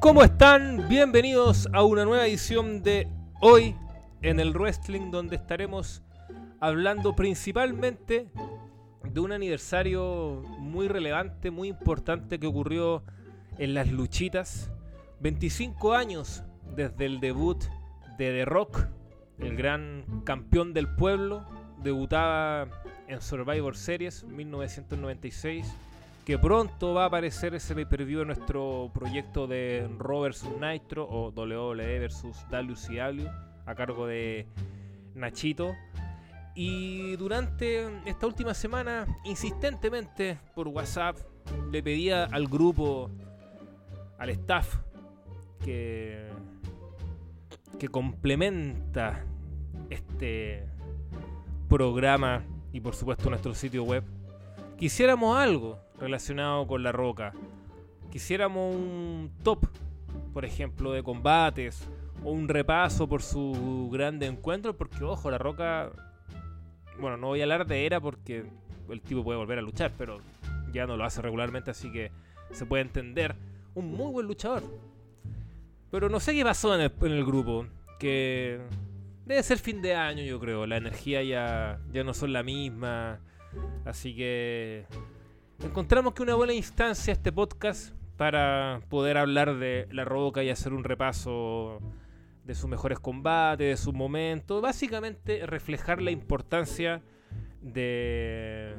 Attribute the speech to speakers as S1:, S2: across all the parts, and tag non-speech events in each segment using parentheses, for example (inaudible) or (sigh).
S1: ¿Cómo están? Bienvenidos a una nueva edición de Hoy en el Wrestling, donde estaremos hablando principalmente de un aniversario muy relevante, muy importante que ocurrió en las luchitas. 25 años desde el debut de The Rock, el gran campeón del pueblo, debutaba en Survivor Series 1996 que pronto va a aparecer ese pay-per-view en nuestro proyecto de Raw vs Nitro o WWE vs WCW a cargo de Nachito. Y durante esta última semana, insistentemente por WhatsApp, le pedía al grupo, al staff, que, que complementa este programa y por supuesto nuestro sitio web, quisiéramos algo relacionado con la roca. Quisiéramos un top, por ejemplo, de combates o un repaso por su grande encuentro, porque ojo, la roca, bueno, no voy a hablar de era porque el tipo puede volver a luchar, pero ya no lo hace regularmente, así que se puede entender. Un muy buen luchador. Pero no sé qué pasó en el, en el grupo, que debe ser fin de año, yo creo. La energía ya, ya no son la misma. Así que encontramos que una buena instancia este podcast para poder hablar de La Roca y hacer un repaso de sus mejores combates, de sus momentos, básicamente reflejar la importancia de,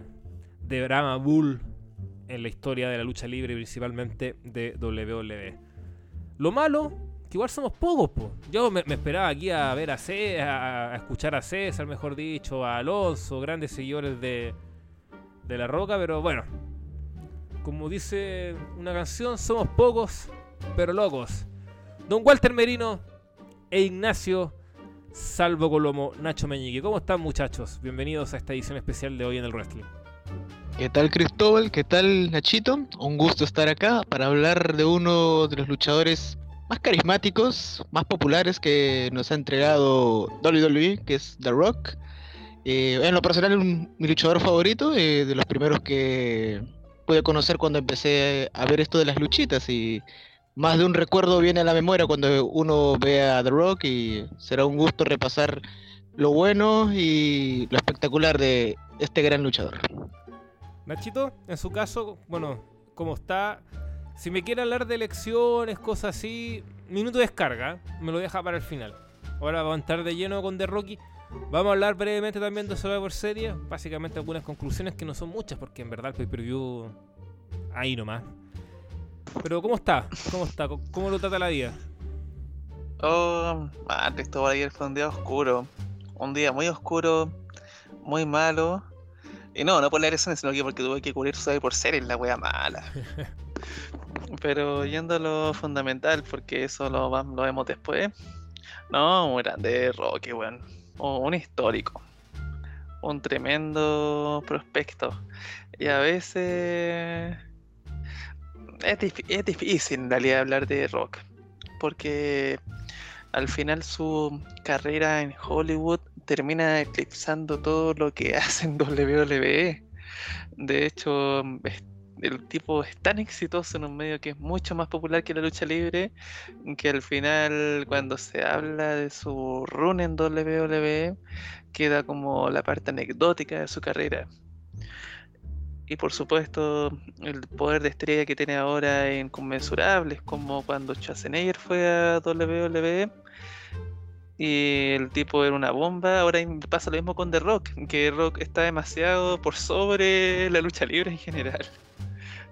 S1: de Brahma Bull en la historia de la lucha libre, principalmente de WWE. Lo malo, que igual somos pocos, Yo me, esperaba aquí a ver a César, a, a, escuchar a César, mejor dicho, a Alonso, grandes seguidores de, de La Roca, pero bueno, como dice una canción, somos pocos, pero locos. Don Walter Merino e Ignacio Salvo Colomo, Nacho Meñique. ¿Cómo están muchachos? Bienvenidos a esta edición especial de hoy en el Wrestling.
S2: ¿Qué tal Cristóbal? ¿Qué tal Nachito? Un gusto estar acá para hablar de uno de los luchadores más carismáticos, más populares que nos ha entregado WWE, que es The Rock. Eh, en lo personal es mi luchador favorito, eh, de los primeros que pude conocer cuando empecé a ver esto de las luchitas y más de un recuerdo viene a la memoria cuando uno ve a The Rock y será un gusto repasar lo bueno y lo espectacular de este gran luchador.
S1: Nachito, en su caso, bueno, ¿cómo está? Si me quiere hablar de elecciones, cosas así, minuto de descarga, me lo deja para el final. Ahora vamos a entrar de lleno con The Rocky. Vamos a hablar brevemente también de Survivor Series. Básicamente algunas conclusiones que no son muchas, porque en verdad el pay-per-view ahí nomás. Pero ¿cómo está? ¿Cómo está? ¿Cómo lo trata la vida?
S3: Oh, madre, esto ayer fue un día oscuro. Un día muy oscuro, muy malo. Y no, no por la agresión, sino que porque tuve que cubrir Survivor Series, la wea mala. (laughs) Pero yendo a lo fundamental, porque eso lo, lo vemos después. No, muy grande Rocky, weón un histórico, un tremendo prospecto. Y a veces es, difícil en realidad hablar de rock, porque al final su carrera en Hollywood termina eclipsando todo lo que (laughs) hace en WWE. De hecho, el tipo es tan exitoso en un medio que es mucho más popular que la lucha libre, que al final cuando se habla de su run en WWE, queda como la parte anecdótica de su carrera. Y por supuesto, el poder de estrella que tiene ahora en inconmensurables, como cuando Schwarzenegger fue a WWE y el tipo era una bomba. Ahora pasa lo mismo con The Rock, que The Rock está demasiado por sobre la lucha libre en general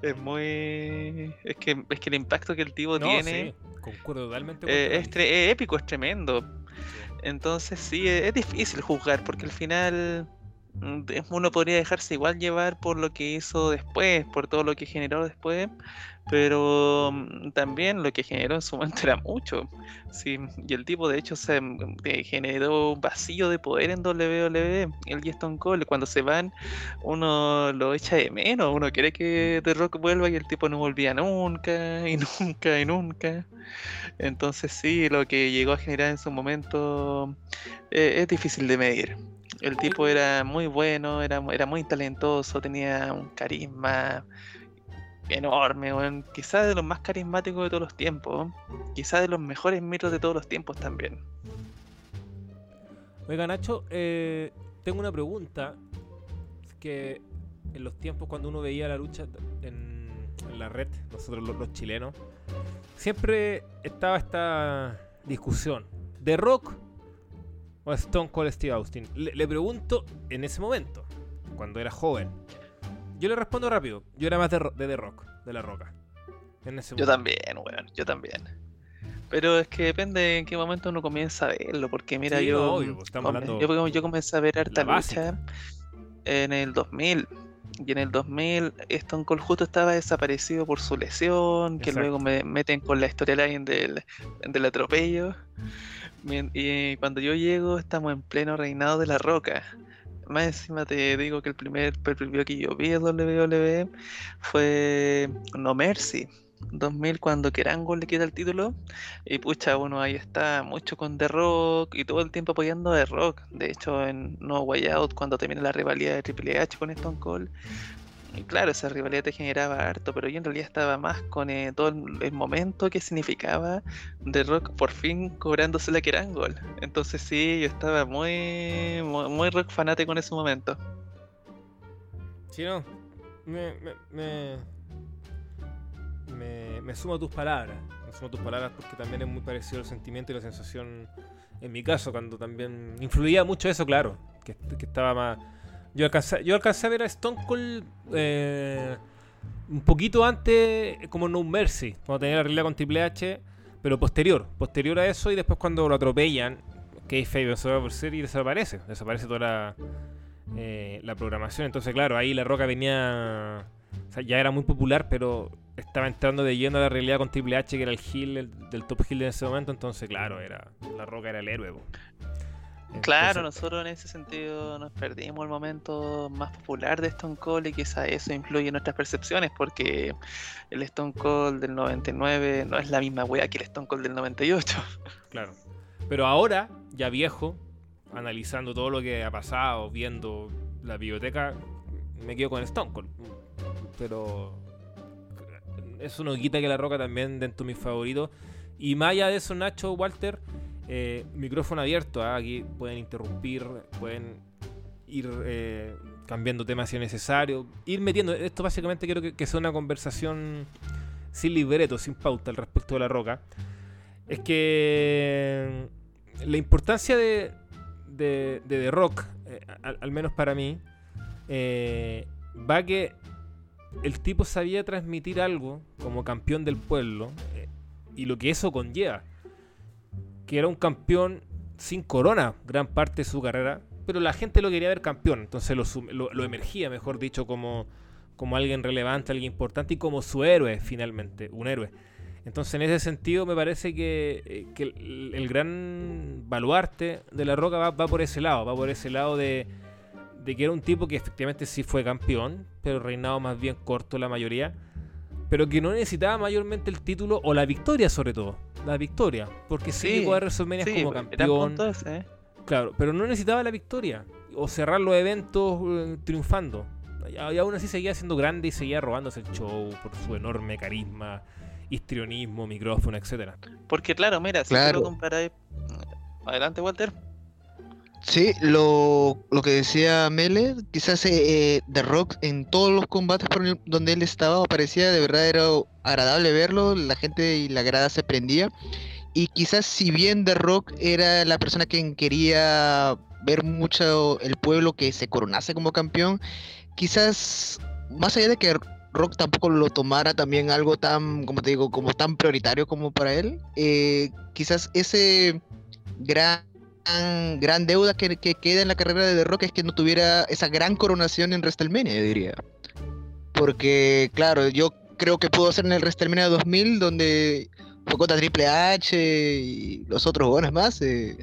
S3: es muy. Es que, es que el impacto que el tipo tiene.
S1: concuerdo totalmente.
S3: Eh, es, épico, es tremendo. Entonces, sí, es, difícil juzgar, porque al final mm, uno podría dejarse igual llevar por lo que hizo después, por todo lo que generó después, pero mm, también lo que generó en su momento (laughs) era mucho. Sí, y el tipo de hecho se mm, generó un vacío de poder en WWE, el y Stone. Cuando se van, uno lo echa de menos, uno quiere que The Rock vuelva y el tipo no volvía nunca, y (laughs) nunca, y nunca. Entonces sí, lo que llegó a generar en su momento eh, es difícil de medir. El tipo era muy bueno, era, era muy talentoso, tenía un carisma enorme, weón. Quizás de los más carismáticos de todos los tiempos. Quizás de los mejores mitos de todos los tiempos también.
S1: Oiga, Nacho, eh, tengo una pregunta. que en los tiempos cuando uno veía la lucha en, la red, nosotros los, chilenos, siempre estaba esta discusión. ¿De Rock o Stone Cold Steve Austin? Le, pregunto en ese momento, cuando era joven. Yo le respondo rápido. Yo era más de, de The Rock, de La Roca.
S3: yo también, weón. Yo también. Pero es que depende en qué momento uno comienza a verlo, porque mira, yo, pues, yo, yo, comencé a ver harta lucha en el 2000. Y en el 2000 Stone Cold justo estaba desaparecido por su lesión, que luego me meten con la storyline del, del atropello. Y cuando yo llego estamos en pleno reinado de la roca. Más encima te digo que el primer preview que yo vi de WWE fue No Mercy 2000 cuando Kerango le queda el título. Y pucha uno ahí está mucho con The Rock y todo el tiempo apoyando a The Rock. De hecho en No Way Out cuando termina la rivalidad de Triple H con Stone Cold claro esa rivalidad te generaba harto pero yo en realidad estaba más con eh, todo el, momento que significaba The Rock por fin cobrándose la Kerango entonces sí yo estaba muy muy, rock fanático en ese momento
S1: sí no me, me me, sumo a tus palabras. Me sumo a tus palabras porque también es muy parecido el sentimiento y la sensación en mi caso, cuando también influía mucho eso, claro. Que, estaba más. Yo alcancé, yo alcancé a ver a Stone Cold eh, un poquito antes, como No Mercy, cuando tenía la realidad con Triple H, pero posterior. Posterior a eso y después cuando lo atropellan, que se va por ser y desaparece. Desaparece toda la, eh, la programación. Entonces, claro, ahí La Roca venía. O sea, ya era muy popular, pero estaba entrando de lleno a la realidad con Triple H, que era el heel del top heel en ese momento, entonces claro, era La Roca era el héroe.
S3: Claro, nosotros en ese sentido nos perdimos el momento más popular de Stone Cold y quizá eso influye en nuestras percepciones porque el Stone Cold del 99 no es la misma wea que el Stone Cold del 98. (laughs)
S1: Claro. Pero ahora, ya viejo, analizando todo lo que ha pasado, viendo la biblioteca, me quedo con Stone Cold. Pero eso no quita que La Roca también dentro de mis favoritos. Y más allá de eso, Nacho, Walter, eh, micrófono abierto. ¿ah? Aquí pueden interrumpir, pueden ir eh, cambiando temas si es necesario. Ir metiendo. Esto básicamente quiero que, sea una conversación sin libreto, sin pauta al respecto de La Roca. Es que la importancia de, de, Rock, eh, al, menos para mí, va que el tipo sabía transmitir algo como campeón del pueblo y lo que eso conlleva. Que era un campeón sin corona gran parte de su carrera, pero la gente lo quería ver campeón, entonces lo, emergía, mejor dicho, como, como alguien relevante, alguien importante y como su héroe finalmente, un héroe. Entonces en ese sentido me parece que, eh, el, gran baluarte de la roca va por ese lado, va por ese lado de de que era un tipo que efectivamente sí fue campeón, pero reinado más bien corto la mayoría, pero que no necesitaba mayormente el título o la victoria sobre todo, la victoria, porque sí, llegó a WrestleMania como campeón. ¿eh? Claro, pero no necesitaba la victoria o cerrar los eventos eh, triunfando. Y aún así seguía siendo grande y seguía robándose el show por su enorme carisma, histrionismo, micrófono, etcétera.
S3: Porque claro, mira, si lo comparáis... Adelante, Walter.
S2: Sí, lo, lo que decía Mele, quizás eh, The Rock en todos los combates por donde él estaba parecía de verdad era agradable verlo, la gente y la grada se prendía. Y quizás si bien The Rock era la persona que quería ver mucho el pueblo que se coronase como campeón, quizás más allá de que Rock tampoco lo tomara también algo tan, como te digo, como tan prioritario como para él, eh, quizás ese gran gran, deuda que, queda en la carrera de The Rock es que no tuviera esa gran coronación en WrestleMania, yo diría. Porque, claro, yo creo que pudo ser en el WrestleMania 2000, donde fue contra Triple H y los otros buenos más. Eh,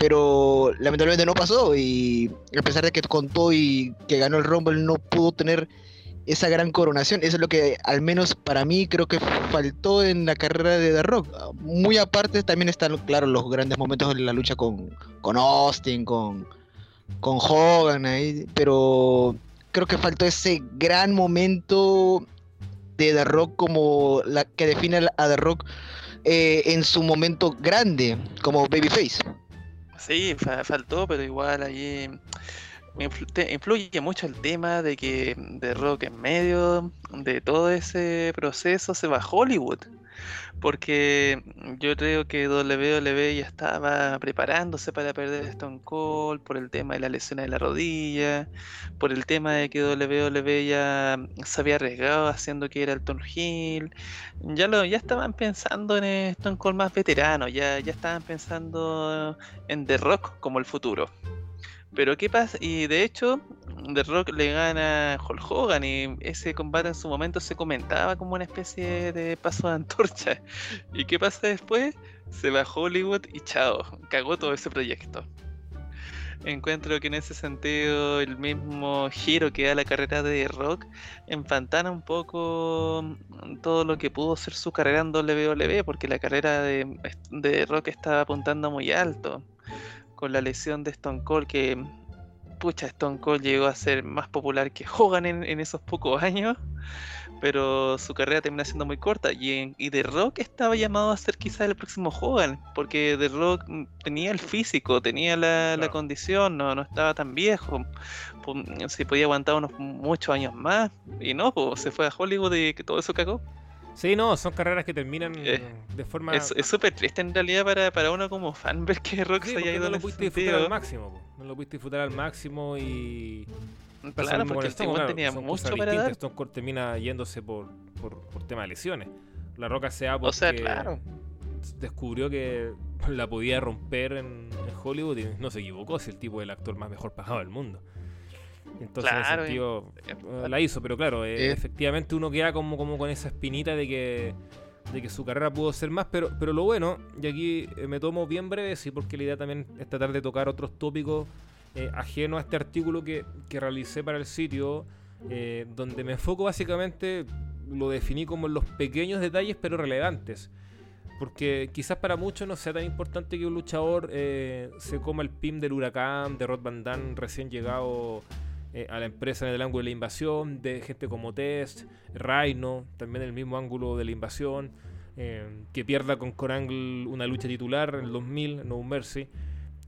S2: pero lamentablemente no pasó y a pesar de que contó y que ganó el Rumble no pudo tener esa gran coronación. Eso es lo que, al menos para mí, creo que faltó en la carrera de The Rock. Muy aparte, también están, claro, los grandes momentos de la lucha con, con Austin, con, con Hogan ahí, pero creo que faltó ese gran momento de The Rock como la que define a The Rock eh, en su momento grande como babyface.
S3: Sí, faltó, pero igual allí influye mucho el tema de que The Rock en medio de todo ese proceso se va a Hollywood porque yo creo que WWE ya estaba preparándose para perder Stone Cold por el tema de la lesión de la rodilla, por el tema de que WWE ya se había arriesgado haciendo que era el Tom Hill, ya lo ya estaban pensando en Stone Cold más veterano, ya, ya estaban pensando en The Rock como el futuro. Pero ¿qué pasa? Y de hecho, The Rock le gana a Hulk Hogan y ese combate en su momento se comentaba como una especie de paso de antorcha. (laughs) ¿Y qué pasa después? Se va a Hollywood y chao, cagó todo ese proyecto. Encuentro que en ese sentido el mismo giro que da la carrera de Rock enfantana un poco todo lo que pudo ser su carrera en WWE, porque la carrera de, de Rock estaba apuntando muy alto con la lesión de Stone Cold que pucha, Stone Cold llegó a ser más popular que Hogan en, esos pocos años, pero su carrera termina siendo muy corta. Y, y The Rock estaba llamado a ser quizás el próximo Hogan, porque The Rock mm, tenía el físico, tenía la, condición, no, no estaba tan viejo, se podía aguantar unos muchos años más, y no, pues se fue a Hollywood y que todo eso cagó.
S1: Sí, no, son carreras que terminan eh, de forma.
S3: Es súper triste en realidad para, para, uno como fan ver que Rock se haya ido
S1: No lo pudiste disfrutar al máximo, no lo pudiste disfrutar al máximo y.
S3: Claro, porque el Stone, tenía mucho para dar.
S1: Stone Cold termina yéndose por, por, por tema de lesiones. La Roca se porque o sea, claro. descubrió que (laughs) la podía romper en, en Hollywood y no se equivocó, si el tipo es el actor más mejor pagado del mundo. Entonces, claro, eh, la hizo, pero claro, eh, efectivamente uno queda como, como con esa espinita de que, de que su carrera pudo ser más, pero, pero lo bueno, y aquí eh, me tomo bien breve, sí, porque la idea también es tratar de tocar otros tópicos ajenos a este artículo que, que, realicé para el sitio, donde me enfoco básicamente, lo definí como en los pequeños detalles, pero relevantes. Porque quizás para muchos no sea tan importante que un luchador se coma el pin del huracán de Rod Van Damme recién llegado eh, a la empresa en el ángulo de la invasión, de gente como Test, Rhino, también el mismo ángulo de la invasión, eh, que pierda con Corangle una lucha titular en el 2000, No Mercy,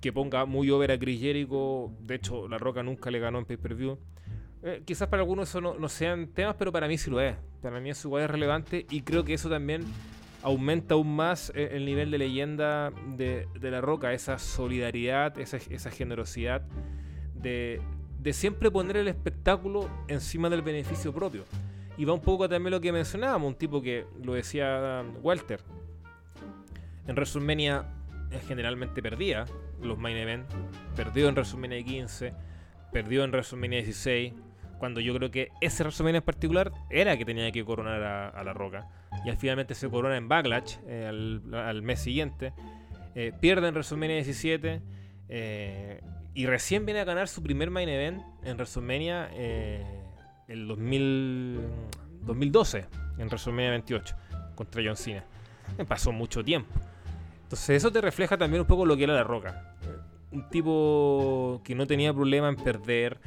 S1: que ponga muy over a Chris Jericho, de hecho La Roca nunca le ganó en pay-per-view. Eh, quizás para algunos eso no, sean temas, pero para mí sí lo es. Para mí eso igual es relevante y creo que eso también aumenta aún más el nivel de leyenda de, La Roca, esa solidaridad, esa, esa generosidad de, de siempre poner el espectáculo encima del beneficio propio. Y va un poco también lo que mencionábamos, un tipo que lo decía Walter. En WrestleMania generalmente perdía los main event, perdió en WrestleMania 15, perdió en WrestleMania 16, cuando yo creo que ese WrestleMania en particular era que tenía que coronar a, La Roca. Y al finalmente se corona en Backlash eh, al, mes siguiente. Eh, pierde en WrestleMania 17. Eh, y recién viene a ganar su primer main event en WrestleMania eh, el 2012, en WrestleMania 28, contra John Cena. Me pasó mucho tiempo. Entonces eso te refleja también un poco lo que era La Roca. Eh, un tipo que no tenía problema en perder.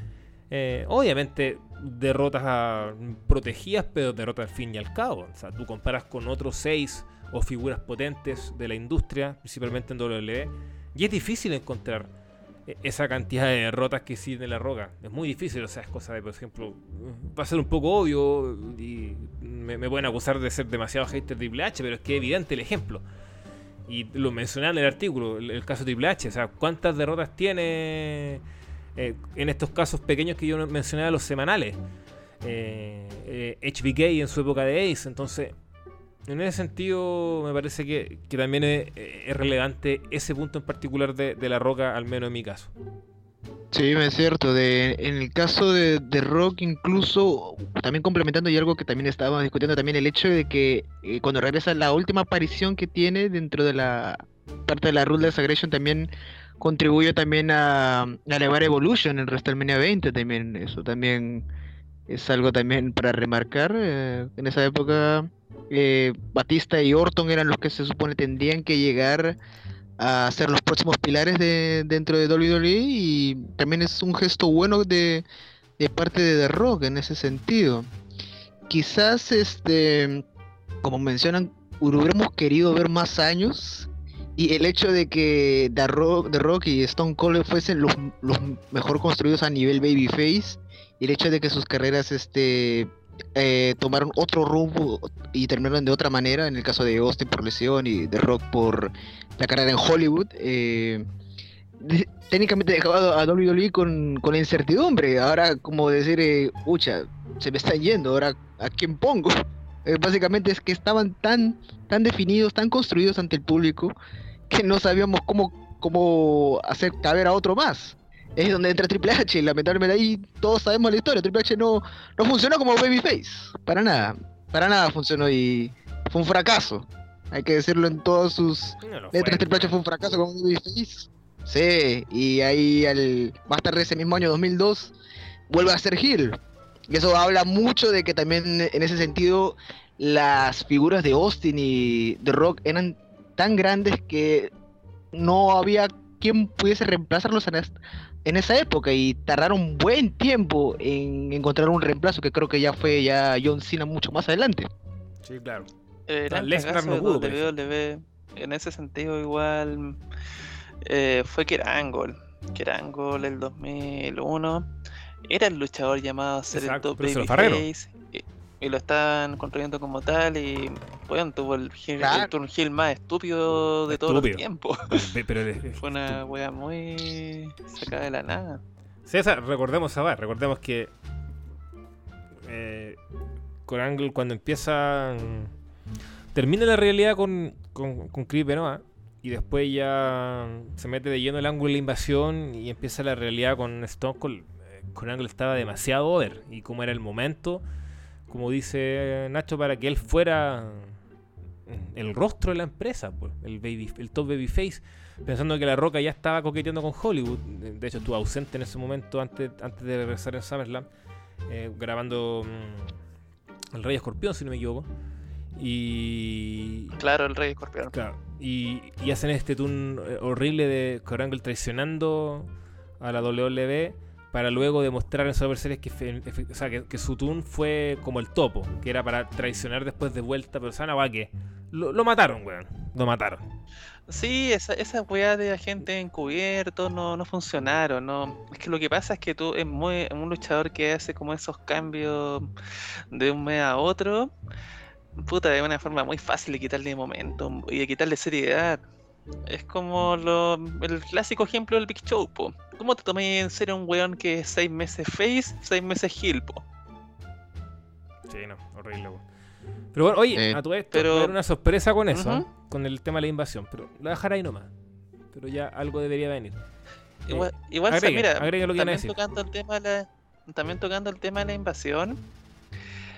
S1: Eh, obviamente derrotas protegidas, pero derrotas al fin y al cabo. O sea, tú comparas con otros seis o figuras potentes de la industria, principalmente en WWE, y es difícil encontrar esa cantidad de derrotas que de La Roca. Es muy difícil, o sea, es cosa de, por ejemplo, va a ser un poco obvio y me, pueden acusar de ser demasiado hater de Triple H, pero es que es evidente el ejemplo. Y lo mencioné en el artículo, el, caso de Triple H, o sea, ¿cuántas derrotas tiene eh, en estos casos pequeños que yo mencioné, los semanales? Eh, HBK eh, en su época de Ace, entonces en ese sentido, me parece que, también es, relevante ese punto en particular de, La Roca, al menos en mi caso.
S2: Sí, es cierto. De, en el caso de, Rock, incluso, también complementando y algo que también estábamos discutiendo, también el hecho de que eh, cuando regresa la última aparición que tiene dentro de la parte de la Ruthless Aggression, también contribuye también a, elevar Evolution en WrestleMania 20 también. Eso también es algo también para remarcar. Eh, en esa época eh, Batista y Orton eran los que se supone tendrían que llegar a ser los próximos pilares de, dentro de WWE y también es un gesto bueno de, parte de The Rock en ese sentido. quizás, este, como mencionan, hubiéramos querido ver más años y el hecho de que The Rock, The y Stone Cold fuesen los, los mejor construidos a nivel babyface y el hecho de que sus carreras este eh, tomaron otro rumbo y terminaron de otra manera, en el caso de Austin por lesión y The Rock por la carrera en Hollywood, eh, de- técnicamente dejado a WWE con, con la incertidumbre. Ahora, como decir, eh, se me están yendo, ahora a quién pongo. (laughs) Eh, básicamente es que estaban tan, tan definidos, tan construidos ante el público, que no sabíamos cómo, cómo hacer caber a otro más. Es donde entra Triple H, y lamentablemente ahí todos sabemos la historia. Triple H no, no funcionó como babyface, para nada, para nada funcionó y fue un fracaso. Hay que decirlo en todos sus
S1: No fue,
S2: letras. Triple H fue un fracaso como babyface. Sí, y ahí al, más tarde ese mismo año 2002 vuelve a ser heel. Y eso habla mucho de que también en ese sentido las figuras de Austin y The Rock eran tan grandes que no había quien pudiese reemplazarlos en, es- en esa época y tardaron buen tiempo en encontrar un reemplazo que creo que ya fue ya John Cena mucho más adelante.
S1: Sí, claro.
S3: El
S1: Ah, Lesnar no pudo.
S3: WWE, en ese sentido igual eh, fue Kerangle. Kerangle el 2001 era el luchador llamado a ser el
S1: Exacto,
S3: top
S1: pero se lo farrearon.
S3: babyface y, lo están construyendo como tal y bueno, tuvo el,
S2: Claro.
S3: el turn heel más estúpido de todos los
S1: Estúpido.
S3: tiempos. (laughs)
S1: Pero,
S3: Fue una wea muy sacada de la nada.
S1: César, recordemos a recordemos que eh, con Angle cuando empieza termina la realidad con, con, con Chris Benoit y después ya se mete de lleno el ángulo de la invasión y empieza la realidad con Stone Cold. eh, Con Angle estaba demasiado over y como era el momento, como dice Nacho, para que él fuera el rostro de la empresa, pues, el, baby, el top babyface pensando que La Roca ya estaba coqueteando con Hollywood. De hecho, estuvo ausente en ese momento antes, antes de regresar en SummerSlam, eh, grabando mm, El Rey Escorpión, si no me equivoco. Y.
S3: Claro, el Rey Escorpión.
S1: Claro, y, y hacen este tune eh, horrible de Corangle traicionando a la WWE para luego demostrar en Survivor Series que, o sea, que, su tune fue como el topo, que era para traicionar después de vuelta, pero ¿saben a que lo, lo mataron, weón. Lo mataron.
S3: Sí, esa, esa weá de agente encubierto no, no funcionaron, no. Es que lo que pasa es que tú es un luchador que hace como esos cambios de un mes a otro, puta, de una forma muy fácil de quitarle momento y de quitarle seriedad. Es como lo, el clásico ejemplo del Big Show, po. ¿Cómo te tomas en serio un weón que es seis meses face, seis meses heel, po?
S1: Sí, no, horrible, weón. Pero bueno, oye,
S2: Eh,
S1: a tu esto,
S3: pero-
S1: una sorpresa con eso. ¿eh? con el tema de la invasión, pero lo dejar ahí nomás. Pero ya algo debería venir.
S3: Igual, igual se-
S1: agregue,
S3: mira,
S1: agregue lo que iban a
S3: también tocando el tema de la, también tocando el tema de la invasión.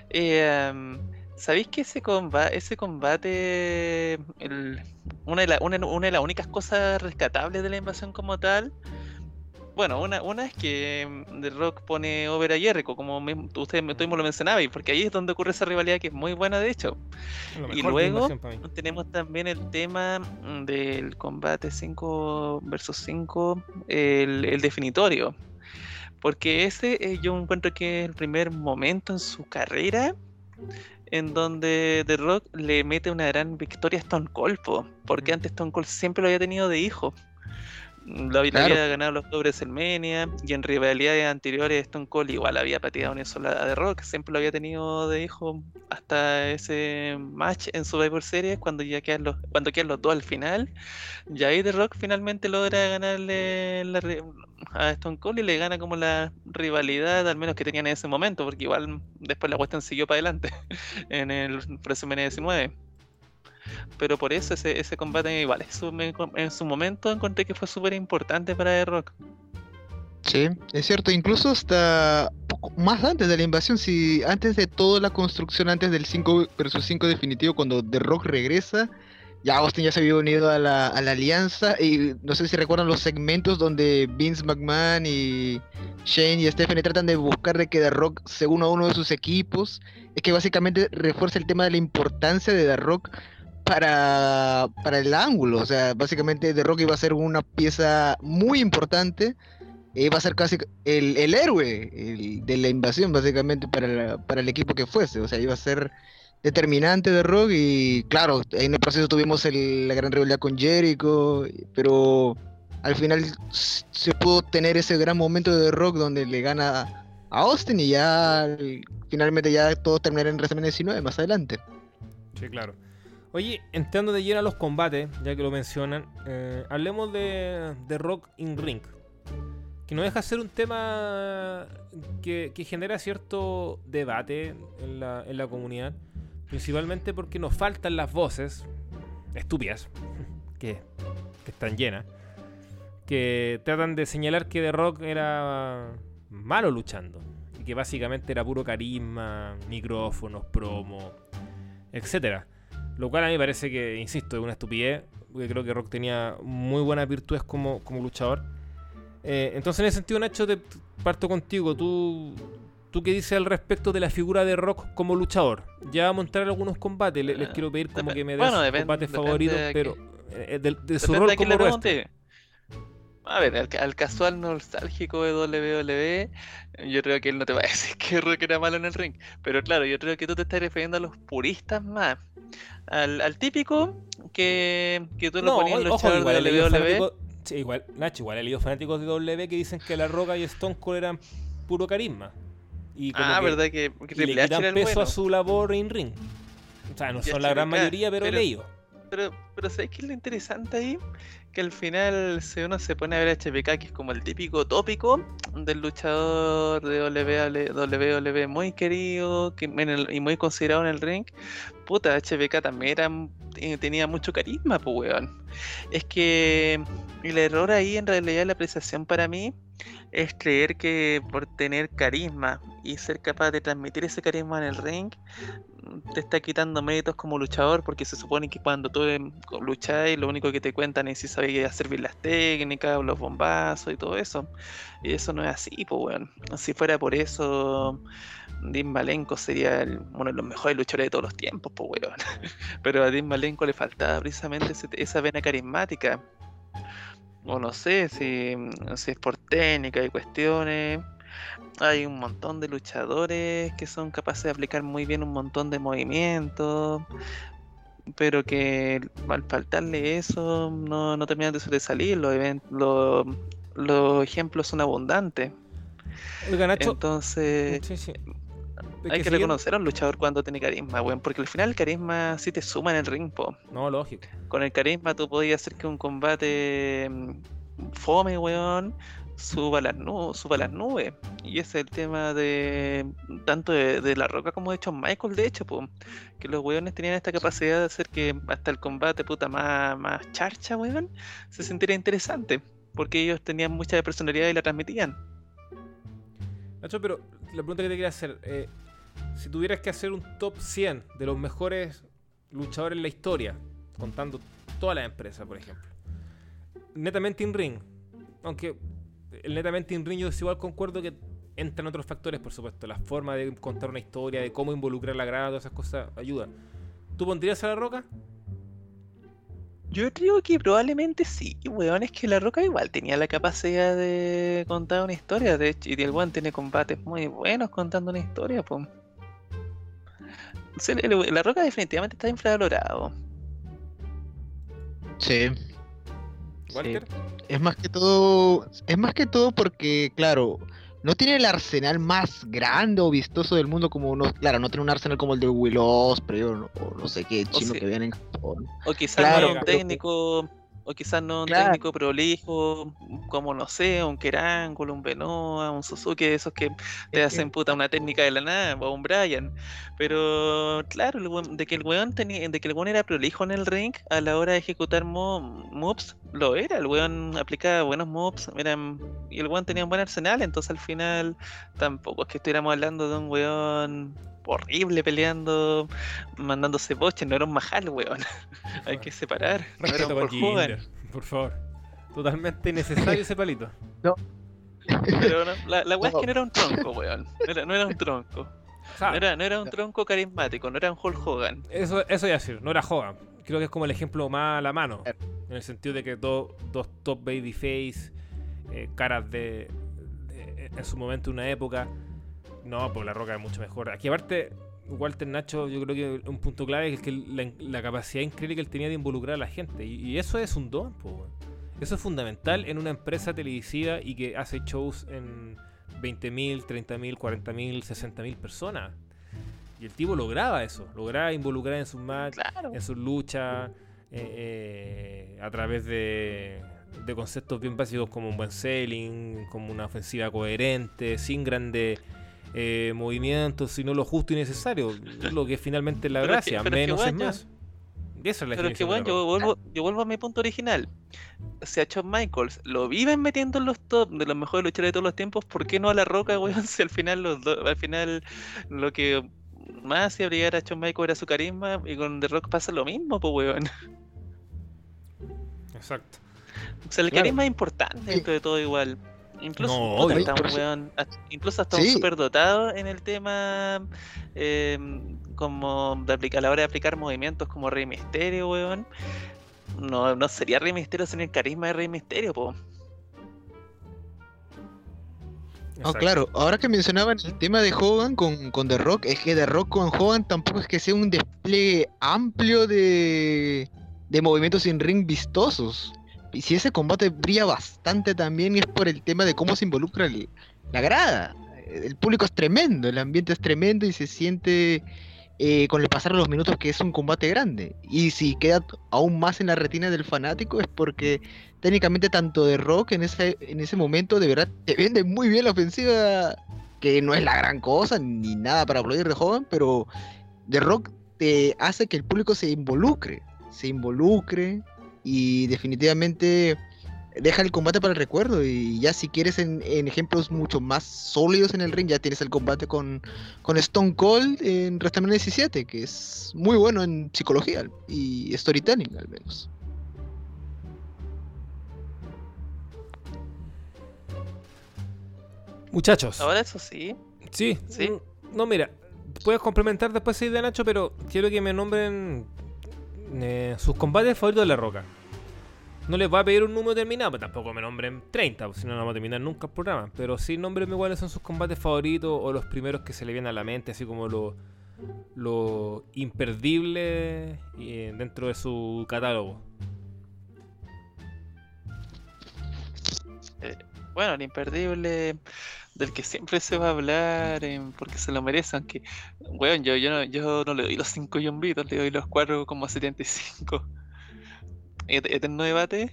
S3: eh, ¿Sabéis que ese combate, ese combate, el- una, de la- una, una de las únicas cosas rescatables de la invasión como tal? Bueno, una, una es que mm, The Rock pone over a Jericho, como mismo- tú mismo lo mencionabais, porque ahí es donde ocurre esa rivalidad que es muy buena de hecho. Y luego tenemos también el tema mm, del combate 5 versus 5, el, el definitorio. Porque ese eh, yo encuentro que es el primer momento en su carrera en donde The Rock le mete una gran victoria a Stone Cold, po, porque
S1: Mm.
S3: antes Stone Cold siempre lo había tenido de hijo. Lo había,
S2: Claro.
S3: ganado los dobles WrestleMania y en rivalidades anteriores Stone Cold igual había pateado en eso a The Rock, siempre lo había tenido de hijo hasta ese match en Survivor Series cuando ya quedan los, cuando quedan los dos al final. Y ahí The Rock finalmente logra ganarle la a Stone Cold y le gana como la rivalidad, al menos que tenían en ese momento, porque igual después la cuestión siguió para adelante (laughs) en el WrestleMania 19. Pero por eso ese, ese combate igual, en su momento encontré que fue súper importante para The Rock.
S2: Sí, es cierto, incluso hasta más antes de la invasión, si antes de toda la construcción, antes del 5 versus 5 definitivo, cuando The Rock regresa, ya Austin ya se había unido a la, a la alianza. Y no sé si recuerdan los segmentos donde Vince McMahon y Shane y Stephanie tratan de buscar de que The Rock se una a uno de sus equipos, es que básicamente refuerza el tema de la importancia de The Rock para, para el ángulo, o sea, básicamente The Rock iba a ser una pieza muy importante iba a ser casi el, el héroe de la invasión, básicamente, para, para el equipo que fuese. O sea, iba a ser determinante de Rock y claro, en el proceso tuvimos la gran rivalidad con Jericho, pero al final se pudo tener ese gran momento de Rock donde le gana a Austin y ya finalmente ya todos terminaron en WrestleMania 19 más adelante.
S1: Sí, claro. Oye, entrando de lleno a los combates, ya que lo mencionan, eh, hablemos de, de Rock in Ring. Que no deja de ser un tema que, que genera cierto debate en la, en la comunidad. Principalmente porque nos faltan las voces estúpidas, que, (laughs) que están llenas, que tratan de señalar que The Rock era malo luchando. Y que básicamente era puro carisma, micrófonos, promo, etcétera. Lo cual a mí me parece que, insisto, es una estupidez, porque creo que Rock tenía muy buenas virtudes como, como luchador. Eh, entonces, en ese sentido, Nacho, te parto contigo. ¿Tú, ¿Tú qué dices al respecto de la figura de Rock como luchador? Ya vamos a entrar en algunos combates, le- les,
S3: Eh,
S1: quiero pedir como que me
S3: bueno, depende-
S1: combates favoritos, pero eh, de, de su rol como.
S3: A ver, al, al casual nostálgico de WWE, yo creo que él no te va a (laughs) decir que Rock era malo en el ring. Pero claro, yo creo que tú te estás refiriendo a los puristas más. Al, al típico que, que tú lo
S1: No,
S3: ponías en
S1: ojo,
S3: luchador
S1: igual he
S3: de WWE.
S1: sí, igual, Nacho, igual he leído fanáticos de W que dicen que La Roca y Stone Cold eran puro carisma. Y como
S3: Ah,
S1: que-
S3: verdad que, que
S1: y le quitan peso
S3: bueno.
S1: a su labor en ring. O sea, no
S3: Ya,
S1: son la
S3: pero
S1: gran mayoría, pero, he
S3: pero-
S1: leído.
S3: Pero, pero ¿sabes qué es lo interesante ahí? Que al final, si uno se pone a ver HBK, que es como el típico tópico del luchador de WWE, WWE muy querido que en y muy considerado en el ring, puta, HBK también era, eh, tenía mucho carisma, pues weón. Es que el error ahí en realidad la apreciación para mí es creer que por tener carisma y ser capaz de transmitir ese carisma en el ring, mm, te está quitando méritos como luchador, porque se supone que cuando tú em, lucháis, lo único que te cuentan es si hacer bien las técnicas, los bombazos y todo eso. Y eso no es así, pues weón. Si fuera por eso, Dean Malenko sería uno de los mejores luchadores de todos los tiempos, pues weón. (laughs) Pero a Dean Malenko le faltaba precisamente esa vena carismática. O no sé si, si es por técnica y cuestiones. Hay un montón de luchadores que son capaces de aplicar muy bien un montón de movimientos, pero que al faltarle eso no, no terminan de sobresalir. Los, los, los ejemplos son abundantes.
S1: Oiga, Nacho.
S3: Entonces,
S1: sí, sí.
S3: Hay que
S1: siguiendo-
S3: reconocer a un luchador cuando tiene carisma, weón, porque al final el carisma sí te suma en el ring, po.
S1: No, lógico.
S3: Con el carisma tú podías hacer que un combate mm, fome, weón, suba las, nu- suba las nubes. Y ese es el tema de tanto de, de La Roca como de hecho Michael, de hecho, po, que los weones tenían esta capacidad de hacer que hasta el combate puta más, más charcha, weón, se sintiera interesante. Porque ellos tenían mucha personalidad y la transmitían.
S1: Nacho, pero la pregunta que te quería hacer, eh, si tuvieras que hacer un top 100 de los mejores luchadores en la historia, contando todas las empresas, por ejemplo, netamente in ring, aunque el netamente in ring yo igual concuerdo que entran otros factores, por supuesto, la forma de contar una historia, de cómo involucrar la grada, todas esas cosas ayudan. ¿Tú pondrías a la roca?
S3: Yo creo que probablemente sí, weón. Es que La Roca igual tenía la capacidad de contar una historia. De hecho, y el weón tiene combates muy buenos contando una historia, pues. La Roca definitivamente está infravalorado.
S2: Sí.
S1: Walter.
S2: Es más que todo, es más que todo porque, claro, no tiene el arsenal más grande o vistoso del mundo como uno, claro, no tiene un arsenal como el de Will Ospreay o, no- o no sé qué chino que viene en Japón.
S3: O quizás
S2: Claro,
S3: no un
S1: pero-
S3: técnico. O quizás no un
S2: Claro.
S3: técnico prolijo, como no sé, un Kerangulo, un Benoa, un Suzuki, esos que te hacen puta una técnica de la nada, o un Brian. Pero claro, de que el weón tenía, de que el weón era prolijo en el ring a la hora de ejecutar mo- moves, lo era, el weón aplicaba buenos moves, eran, y el weón tenía un buen arsenal, entonces al final tampoco es que estuviéramos hablando de un weón horrible peleando, mandándose boches, no era un majal, weón. (laughs) Hay que separar. No era un
S1: con
S3: Hulk Hogan.
S1: Jinder, por favor. Totalmente innecesario ese palito. (laughs)
S3: Pero no, la, la weá es
S2: No.
S3: que no era un tronco, weón. No era, no era un tronco. No era, no era un tronco carismático, no era un Hulk Hogan.
S1: Eso, eso iba a decir, no era Hogan. Creo que es como el ejemplo más a la mano. En el sentido de que do- dos top babyface, eh, caras de en su momento, una época. No, pues La Roca es mucho mejor. Aquí aparte, Walter Nacho, yo creo que un punto clave es que la, la capacidad increíble que él tenía de involucrar a la gente. Y, y eso es un don, pues. Eso es fundamental en una empresa televisiva y que hace shows en 20.000, 30.000, 40.000, 60.000 personas. Y el tipo lograba eso, lograba involucrar en sus matches,
S3: Claro.
S1: en sus luchas, eh, eh, a través de, de conceptos bien básicos como un buen selling, como una ofensiva coherente, sin grandes eh, movimientos, sino lo justo y necesario, lo que es finalmente la
S3: Pero es que-
S1: gracia,
S3: es que,
S1: menos es
S3: yo-
S1: más. Esa es la
S3: Pero es que, bueno,
S1: la
S3: yo vuelvo, yo vuelvo a mi punto original. Si a Shawn Michaels lo viven metiendo en los top de los mejores luchadores de todos los tiempos, ¿por qué no a La Roca, weón? (laughs) Si al final, los do- al final lo que más hacía brillar a Shawn Michaels era su carisma y con The Rock pasa lo mismo, pues, weón.
S1: Exacto.
S3: O sea, el
S2: Claro.
S3: carisma es importante dentro de todo igual. Incluso,
S1: No,
S3: puta,
S2: eso-
S3: weón- hasta- incluso hasta
S2: Sí.
S3: un superdotado en el tema eh, como de aplicar, a la hora de aplicar movimientos como Rey Misterio, weón. No, no sería Rey Misterio sin el carisma de Rey Misterio, po.
S2: Ah,
S1: exacto.
S2: claro, ahora que mencionaban el tema de Hogan con, con The Rock, es que The Rock con Hogan tampoco es que sea un despliegue amplio de, de movimientos en ring vistosos. Y si ese combate brilla bastante también es por el tema de cómo se involucra el- la grada. El público es tremendo, el ambiente es tremendo y se siente eh, con el pasar de los minutos que es un combate grande. Y si queda aún más en la retina del fanático es porque técnicamente tanto de Rock en ese, en ese momento de verdad te vende muy bien la ofensiva, que no es la gran cosa ni nada para aplaudir de Hogan, pero de Rock te hace que el público se involucre, se involucre y definitivamente deja el combate para el recuerdo y ya si quieres en, en ejemplos mucho más sólidos en el ring ya tienes el combate con, con Stone Cold en WrestleMania 17 que es muy bueno en psicología y storytelling al menos.
S1: Muchachos.
S3: Ahora eso sí,
S1: Sí,
S3: Sí.
S1: No, mira, puedes complementar después de Nacho, pero quiero que me nombren eh, sus combates favoritos de la roca. No les voy a pedir un número determinado, pero tampoco me nombren 30, porque si no, no vamos a terminar nunca el programa. Pero sí, nómbrenme cuáles son sus combates favoritos o los primeros que se le vienen a la mente, así como lo, lo imperdible eh, dentro de su catálogo.
S3: bueno, el imperdible del que siempre se va a hablar em, porque se lo merecen, que, weón, yo, yo, no, yo no le doy los 5 yombitos, le doy los 4,75. Et- Eterno debate,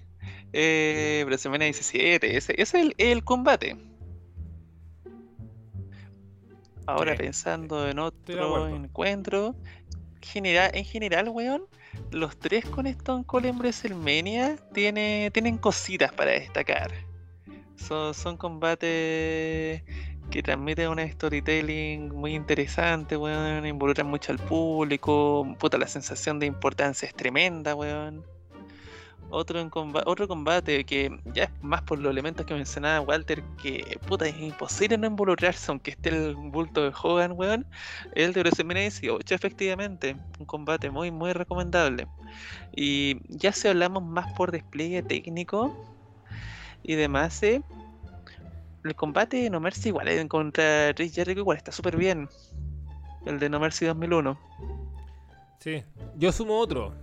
S3: eh, pero semana 17, ese, ese es el, el combate. Ahora
S1: Sí,
S3: pensando en otro encuentro, general, en general, weón, los tres con Stone Cold en WrestleMania tiene, tienen cositas para destacar. Son, son combates que transmiten una storytelling muy interesante, weón. Involucran mucho al público. Puta, la sensación de importancia es tremenda, weón. Otro, en comba- otro combate que ya es más por los elementos que mencionaba Walter, que puta, es imposible no involucrarse aunque esté el bulto de Hogan, weón. El de WrestleMania 18, efectivamente. Un combate muy, muy recomendable. Y ya si hablamos más por despliegue técnico y demás, eh, el combate de No Mercy igual eh, contra Chris Jericho igual está súper bien. El de No Mercy 2001.
S1: Sí, yo sumo otro,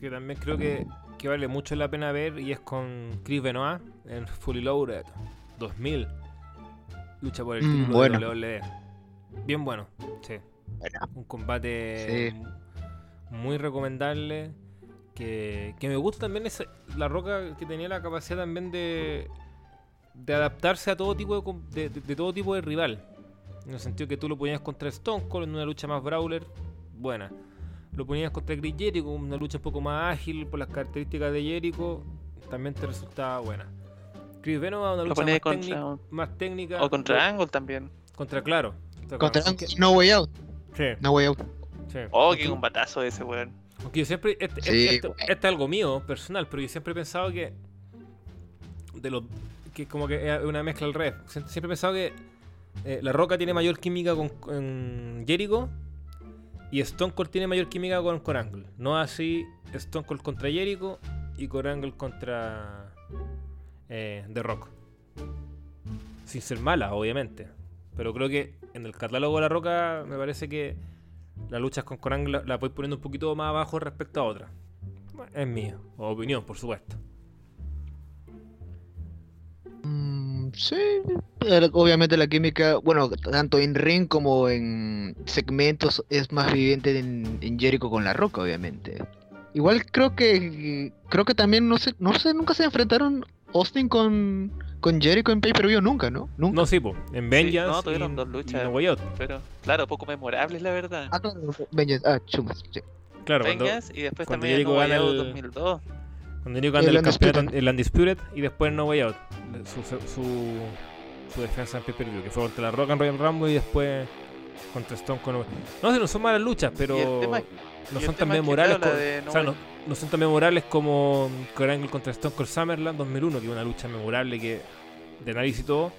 S1: que también creo que, que vale mucho la pena ver y es con Chris Benoit en Fully Loaded 2000. Lucha por el
S2: Mm,
S1: título
S2: bueno.
S1: de WWE. Bien bueno, sí.
S2: Bueno,
S1: Un combate
S2: Sí.
S1: muy recomendable. Que, que me gusta también es la roca que tenía la capacidad también de, de adaptarse a todo tipo de, de- de todo tipo de rival. En el sentido que tú lo ponías contra Stone Cold en una lucha más brawler, buena. Lo ponías contra Chris Jericho, una lucha un poco más ágil por las características de Jericho, también te resultaba buena. Chris Benoit, una lucha más,
S3: contra,
S1: técnica- más técnica.
S3: o contra Angle también.
S1: Contra Claro.
S2: contra
S1: Aunque-
S2: No Way Out,
S1: Sí,
S2: No Way Out.
S1: sí.
S3: Oh, qué combatazo ese weón.
S1: Aunque yo siempre. Este,
S2: Sí,
S1: este- este-
S2: bueno.
S1: este es algo mío, personal, pero yo siempre he pensado que. De los. Que como que es una mezcla al revés. Sie- Siempre he pensado que. eh, la Roca tiene mayor química con, con Jericho. Y Stone Cold tiene mayor química con, con. No así Stone Cold contra Jericho y con contra. Eh, The Rock. sin ser mala, obviamente. Pero creo que en el catálogo de La Roca me parece que las luchas con Conan la, voy poniendo un poquito más abajo respecto a otras. Es mía, opinión, por supuesto.
S2: Sí, obviamente la química, bueno, tanto en ring como en segmentos es más viviente en, en Jericho con La Roca, obviamente. Igual creo que creo que también no sé, no sé, nunca se enfrentaron Austin con con Jericho en pay-per-view nunca, ¿no? Nunca.
S1: No, sí, po. En Vengeance
S3: no, tuvieron
S1: y-
S3: dos luchas.
S1: Out.
S3: Pero, claro, poco memorables, la verdad.
S2: Ah, claro, Vengeance, ah, chumas, sí.
S1: Claro, cuando,
S3: Vengas y después
S1: cuando
S3: también
S1: Jericho
S3: Out
S1: el-
S3: 2002.
S1: Cuando
S2: Y
S1: gana
S2: el
S1: el campeonato el Undisputed y después No Way Out. Su, su, su defensa en pay-per-view, que fue contra la Rock en Royal Rumble y después contra Stone Cold. No sé, no son malas luchas, pero
S3: tema
S1: no son tan memorables.
S3: claro, la
S1: co-
S3: de No
S1: o sea, no, no son tan memorables como Kurt Angle contra Stone Cold Summerland 2001, que es una lucha memorable que de análisis y todo.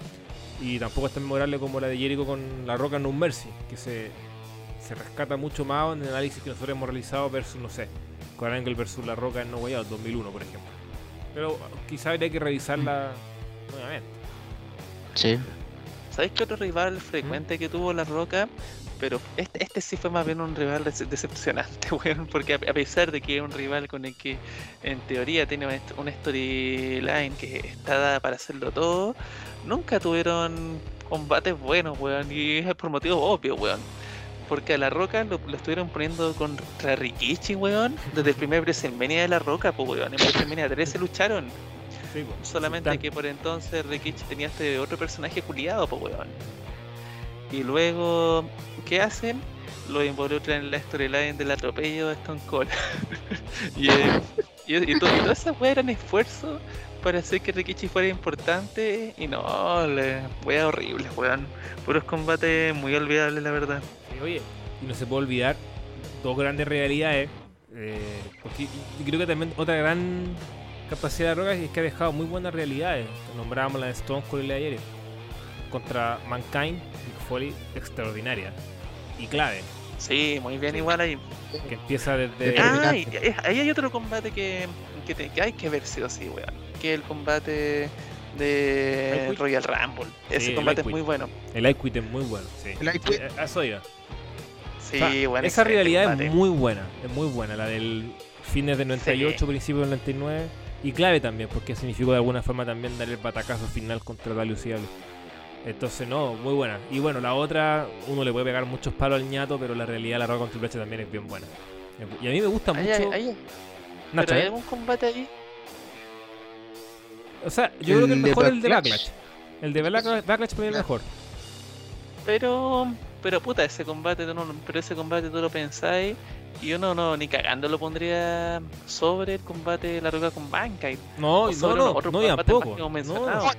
S1: Y tampoco es tan memorable como la de Jericho con la Roca en No Mercy, que se, se rescata mucho más en el análisis que nosotros hemos realizado versus, no sé, Kurt Angle versus la Roca en No Way Out 2001, por ejemplo. Pero quizá habría que revisarla nuevamente.
S2: Sí.
S3: ¿Sabéis qué otro rival frecuente que tuvo La Roca? Pero este, este sí fue más bien un rival dece- decepcionante, (laughs) weón. Porque a, a pesar de que es un rival con el que en teoría tiene una storyline que está dada para hacerlo todo, nunca tuvieron combates buenos, weón. Y es por motivos obvios, weón. Porque a La Roca lo, lo estuvieron poniendo contra Rikichi, weón. Desde el primer WrestleMania de La Roca, pues, weón. En WrestleMania 3 se lucharon.
S1: Sí, po.
S3: Solamente
S1: Tan-
S3: que por entonces Rikichi tenía este otro personaje culiado, pues weón. Y luego, ¿qué hacen? Lo involucran en la storyline del atropello de Stone Cold. (laughs) y, eh, y, y, to- y todas esas weas eran esfuerzos para hacer que Rikichi fuera importante. Y no, le, weas horribles, weón. Puros combates muy olvidables, la verdad.
S1: Sí, oye, y no se puede olvidar dos grandes realidades. eh, porque creo que también otra gran capacidad de Roca es que ha dejado muy buenas realidades. Nombrábamos la de Stone Cold y la de Jericho. Contra Mankind, Mick Foley, extraordinaria y clave.
S3: Sí, muy bien igual ahí.
S1: Que empieza desde.
S2: Ah,
S3: Ah, ahí hay otro combate que, que, te- que hay que ver sí o sí, weón. Que el combate de. Royal Rumble. Ese
S1: Sí,
S3: combate es muy bueno.
S1: El Light es muy bueno. Sí.
S2: El Lightweight.
S1: Sí, a eso iba.
S3: Sí,
S1: O sea,
S3: bueno.
S1: esa rivalidad es muy buena, es muy buena, la del fines del 98, principios del 99 y clave también, porque significó de alguna forma también dar el batacazo final contra WCW. Entonces, no, muy buena. Y bueno, la otra, uno le puede pegar muchos palos al ñato, pero la realidad la roca con Triple H también es bien buena. Y a mí me gusta mucho.
S3: ahí-
S1: Nacho,
S3: pero hay algún combate ahí.
S1: O sea, yo creo que el mejor es el de
S2: Backlash.
S1: El de Backlash, Backlash para mí es el mejor.
S3: Pero, pero puta, ese combate, tú no, pero ese combate tú lo pensáis y uno no, ni cagando lo pondría sobre el combate de la roca con Mankind.
S1: No,
S3: O
S1: no,
S3: sobre
S1: no,
S3: otro
S1: no, tampoco. No,
S3: mencionado.
S1: no,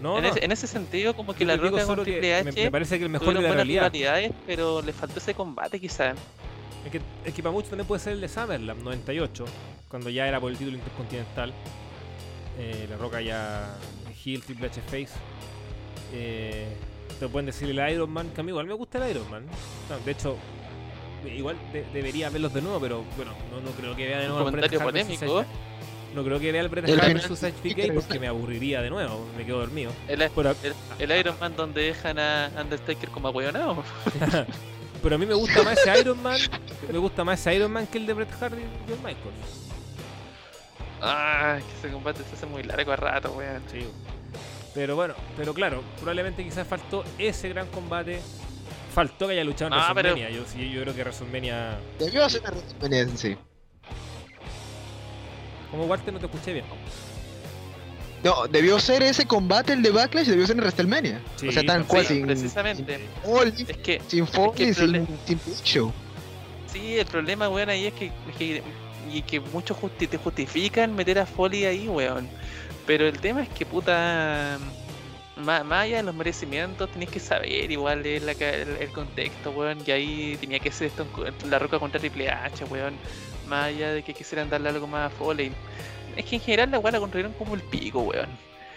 S1: no,
S3: en,
S1: no.
S3: Ese, en ese sentido, como que
S1: Yo
S3: la roca con Triple H
S1: me, me parece que el mejor de
S3: tuvieron
S1: la
S3: buenas
S1: realidad.
S3: pero le faltó ese combate quizás.
S1: Es que, es que para muchos también puede ser el de SummerSlam 98, cuando ya era por el título intercontinental. Eh, la Roca ya Heel, Triple H Face. Eh, te pueden decir el Iron Man, que a mí igual me gusta el Iron Man. No, de hecho, igual de- debería verlos de nuevo, pero bueno, no, no creo que vea de nuevo el Bret Hart No creo que vea el Bret Hart versus HBK porque me aburriría de nuevo, me quedo dormido.
S3: El,
S1: Pero,
S3: el, el Iron Man donde dejan a Undertaker como ahueonado. (laughs)
S1: pero a mí me gusta más ese Iron Man, me gusta más ese Iron Man que el de Bret Hart y John Michaels.
S3: Ah, es que ese combate se hace muy largo a rato, weón.
S1: Sí. Pero bueno, pero claro, probablemente quizás faltó ese gran combate. Faltó que haya luchado en
S3: Ah, pero-
S1: WrestleMania. Yo, sí, yo creo que WrestleMania.
S2: Debió hacer una WrestleMania en sí.
S1: Como Walter no te escuché bien.
S2: No, debió ser ese combate, el de Backlash, debió ser en WrestleMania.
S1: Sí,
S2: o sea, tan cual,
S3: Sí,
S2: sin,
S3: precisamente.
S2: sin
S3: Es que
S2: sin Foley,
S3: el
S2: sin, sin.
S3: Sí, el problema, weón, ahí es que, que- y que muchos justi- te justifican meter a Foley ahí, weón. Pero el tema es que, puta, más, más allá de los merecimientos, tenés que saber igual ca- el, el contexto, weón. Y ahí tenía que ser esto la roca contra Triple H, weón. Más allá de que quisieran darle algo más a Foley. Es que en general la weón la construyeron como el pico, weón.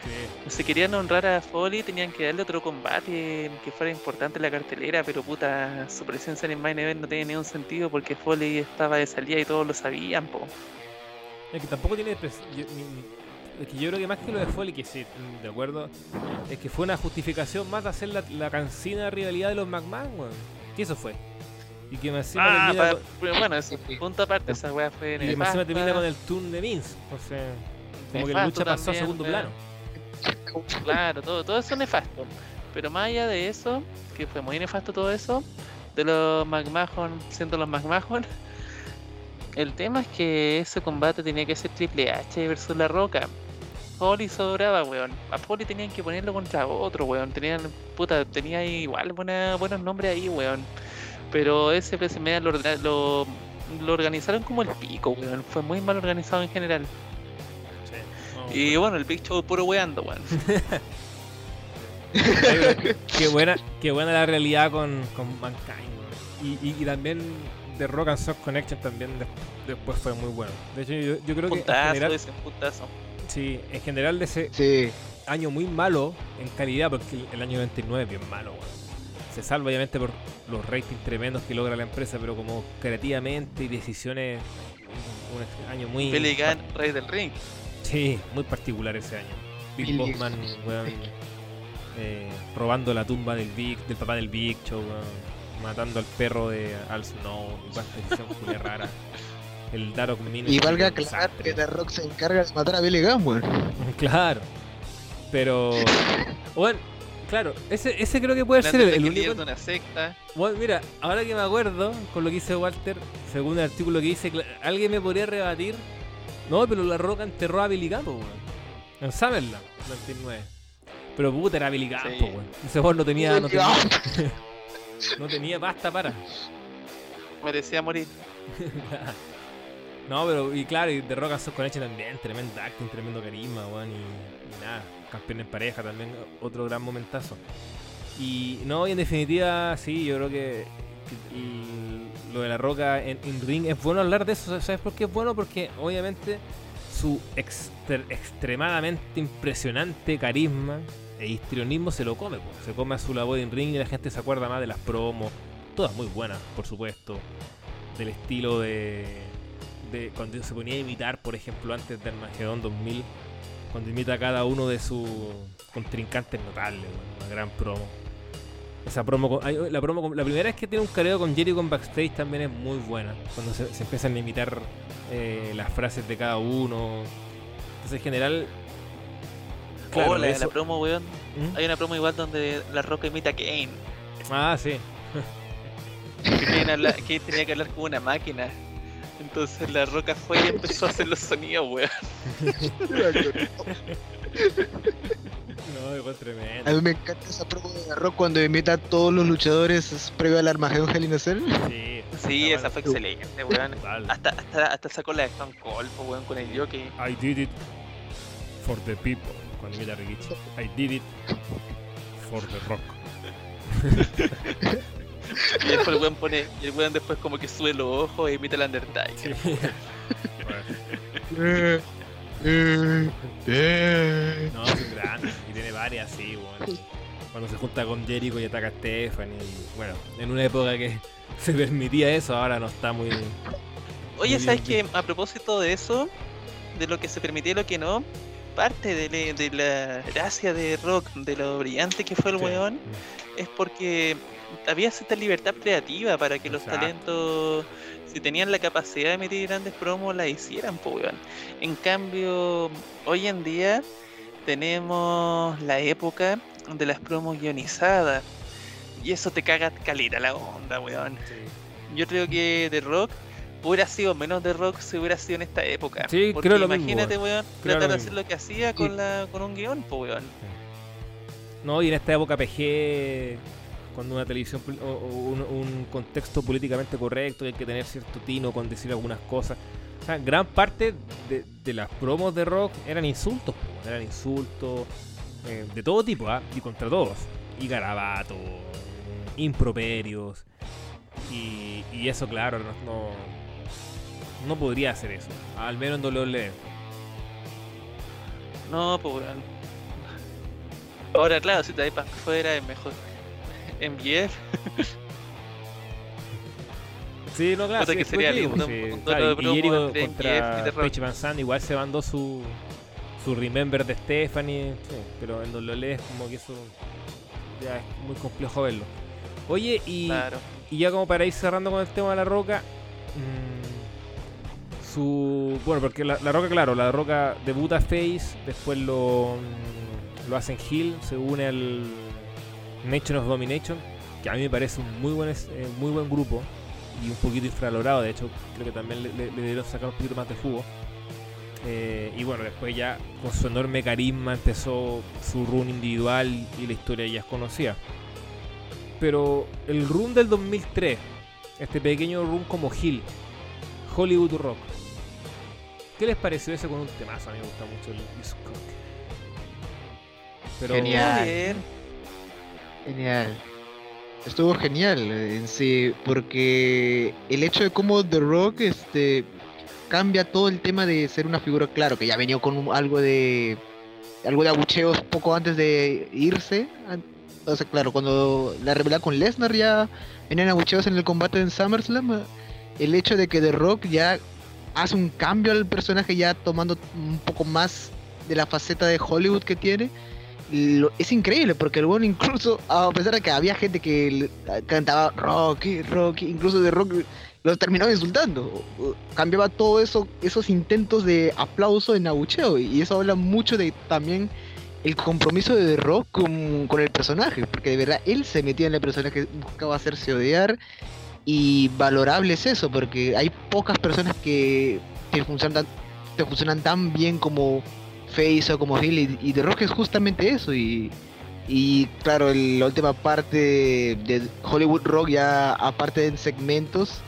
S1: Sí.
S3: Si querían honrar a Foley, tenían que darle otro combate que fuera importante en la cartelera, pero puta, su presencia en el main event no tenía ningún sentido porque Foley estaba de salida y todos lo sabían, po.
S1: Es que tampoco tiene. yo- es que yo creo que más que lo de Foley, que sí, de acuerdo, es que fue una justificación más de hacer la, la cansina rivalidad de los McMahon, weón. Que eso fue. Y que más encima
S3: Ah,
S1: con,
S3: bueno, punto aparte, esa weá fue
S1: y que más encima
S3: nefasta.
S1: termina con el turn de Vince. Entonces, como que la lucha pasó a segundo plano. (laughs)
S3: Claro, todo, todo eso nefasto. Pero más allá de eso, que fue muy nefasto todo eso, de los McMahon siendo los McMahon, el tema es que ese combate tenía que ser Triple H versus La Roca. Foley sobraba, weón. A Foley tenían que ponerlo contra otro, weón. Tenían, puta, tenía igual buena, buenos nombres ahí, weón. Pero ese WrestleMania lo, lo, lo organizaron como el pico, weón. Fue muy mal organizado en general.
S1: No,
S3: Y bueno, el Big Show puro weando, weón. (laughs)
S1: qué buena, qué buena la realidad con, con Mankind. weón. Y, y, y también The Rock and Soft Connection también des- después fue muy bueno. De hecho, yo, yo creo que en general,
S3: ese puntazo.
S1: sí, en general de ese
S2: Sí.
S1: año muy malo en calidad, porque el, el año 99 es bien malo, weón. Se salva obviamente por los ratings tremendos que logra la empresa, pero como creativamente y decisiones, un, año muy...
S3: Billy Gunn, rey del ring.
S1: Sí, muy particular ese año.
S2: Billy
S1: Bossman, weón, eh, robando la tumba del Big, del papá del Big Show, weón, matando al perro de Al Snow, culia (laughs) rara. El Darok Mini.
S2: Y valga aclarar que The Rock se encarga de matar a Billy Gunn, weón. (laughs)
S1: Claro. Pero. Bueno, claro, ese, ese creo que puede ser el, el único.
S3: una secta.
S1: Bueno, mira, ahora que me acuerdo con lo que dice Walter, según el artículo que dice, alguien me podría rebatir. No, pero la roca enterró a Billy Gunn, po, weón. En Summerland, 99. Pero puta, era Billy Gunn,
S3: Sí.
S1: weón. Ese weón no tenía, no tenía, (laughs) no tenía pasta para.
S3: Merecía morir. (laughs)
S1: no, pero, y claro, y de Rock and Soft Connection también, tremendo acting, tremendo carisma, weón, y, nada, campeón en pareja también, otro gran momentazo. Y no, y en definitiva, sí, yo creo que, lo de la roca en, en ring es bueno hablar de eso, ¿sabes por qué es bueno? Porque obviamente su exter- extremadamente impresionante carisma e histrionismo se lo come, po. se come a su labor en ring y la gente se acuerda más de las promos, todas muy buenas, por supuesto, del estilo de, de cuando se ponía a imitar, por ejemplo, antes de Armagedón 2000, cuando imita a cada uno de sus contrincantes notables, weón, una gran promo. Esa promo, con- la promo, con- la primera vez que tiene un careo con Jericho en backstage también es muy buena, cuando se, se empiezan a imitar eh, las frases de cada uno. Entonces, en general, claro,
S3: oh, la,
S1: eso-
S3: la promo, weón.
S1: ¿Mm?
S3: Hay una promo igual donde la roca imita a Kane.
S1: Ah, sí.
S3: Que, que tenía que hablar como una máquina. Entonces la roca fue y empezó a hacer los sonidos, weón.
S1: No, fue tremendo.
S2: A mí me encanta esa promo de The Rock cuando imita a todos los luchadores previo al Armagedón Hell in a Cell.
S1: Sí,
S3: Sí, esa fue excelente, weón. Hasta, hasta, hasta sacó la de Stone Cold, weón, con el jockey.
S1: I did it for the people. Cuando imita a Rikichi. I did it for the rock. (laughs)
S3: Y después el weón pone, y el weón después como que sube los ojos e imita al Undertaker.
S1: No, es un grande. Y tiene varias, sí, bueno. Cuando se junta con Jericho y ataca a Stephanie. y, Bueno, en una época que se permitía eso, ahora no está muy.
S3: Oye,
S1: Muy
S3: ¿sabes qué? A propósito de eso, de lo que se permitía y lo que no, parte de, le- de la gracia de Rock, de lo brillante que fue el
S1: Sí.
S3: weón, es porque había cierta libertad creativa para que los talentos, si tenían la capacidad de emitir grandes promos, la hicieran, weón. En cambio, hoy en día tenemos la época de las promos guionizadas. Y eso te caga caleta la onda, weón.
S1: Sí.
S3: Yo creo que The Rock hubiera sido menos The Rock si hubiera sido en esta época.
S1: Sí,
S3: Porque
S1: creo lo mismo,
S3: imagínate, weón,
S1: Creo
S3: tratar de hacer lo que hacía con, la, con un guion, pues, weón.
S1: No, y en esta época PG, cuando una televisión un, contexto políticamente correcto, y hay que tener cierto tino con decir algunas cosas. O sea, gran parte de, las promos de rock eran insultos, eran insultos eh, de todo tipo, ¿ah? y contra todos. Y garabatos, improperios. Y, eso, claro, no, no, no podría hacer eso. Al menos en WWE.
S3: No, pues. Ahora, claro, si te vas para afuera es mejor. MJF,
S1: Sí, no, claro.
S3: Que sería lindo,
S1: y contra. Paige Van Zandt igual se mandó su, su Remember de Stephanie, sí, pero en WWE es como que eso ya es muy complejo verlo. Oye, y,
S3: Claro.
S1: y ya como para ir cerrando con el tema de la roca, mm, su. Bueno, porque la, la roca, claro, la roca debuta Face, después lo, mm, lo hacen Hill, se une al Nation of Domination, que a mí me parece un muy buen, eh, muy buen grupo y un poquito infravalorado, de hecho, creo que también le, le- le debieron sacar un poquito más de jugo. Eh, y bueno, después ya con su enorme carisma empezó su run individual y la historia ya es conocida. Pero el run del 2003, este pequeño run como Hill, Hollywood Rock, ¿qué les pareció ese con un temazo? A mí me gusta mucho el disco. Pero
S2: Genial. Genial. Estuvo genial eh, en sí, porque el hecho de cómo The Rock este, cambia todo el tema de ser una figura, claro, que ya venía con algo de algo de abucheos poco antes de irse. Entonces, claro, cuando la revela con Lesnar ya venían abucheos en el combate en SummerSlam. El hecho de que The Rock ya hace un cambio al personaje, ya tomando un poco más de la faceta de Hollywood que tiene lo- es increíble porque el bueno incluso a pesar de que había gente que cantaba Rocky, Rocky, incluso de Rock los terminaba insultando. Cambiaba todo eso, esos intentos de aplauso en abucheo y eso habla mucho de también el compromiso de Rock con, con el personaje, porque de verdad él se metía en el personaje, buscaba hacerse odiar y valorable es eso, porque hay pocas personas que te funcionan te funcionan tan bien como Face o como Hill y, y The Rock es justamente eso y, y claro el- la última parte de Hollywood Rock ya aparte en segmentos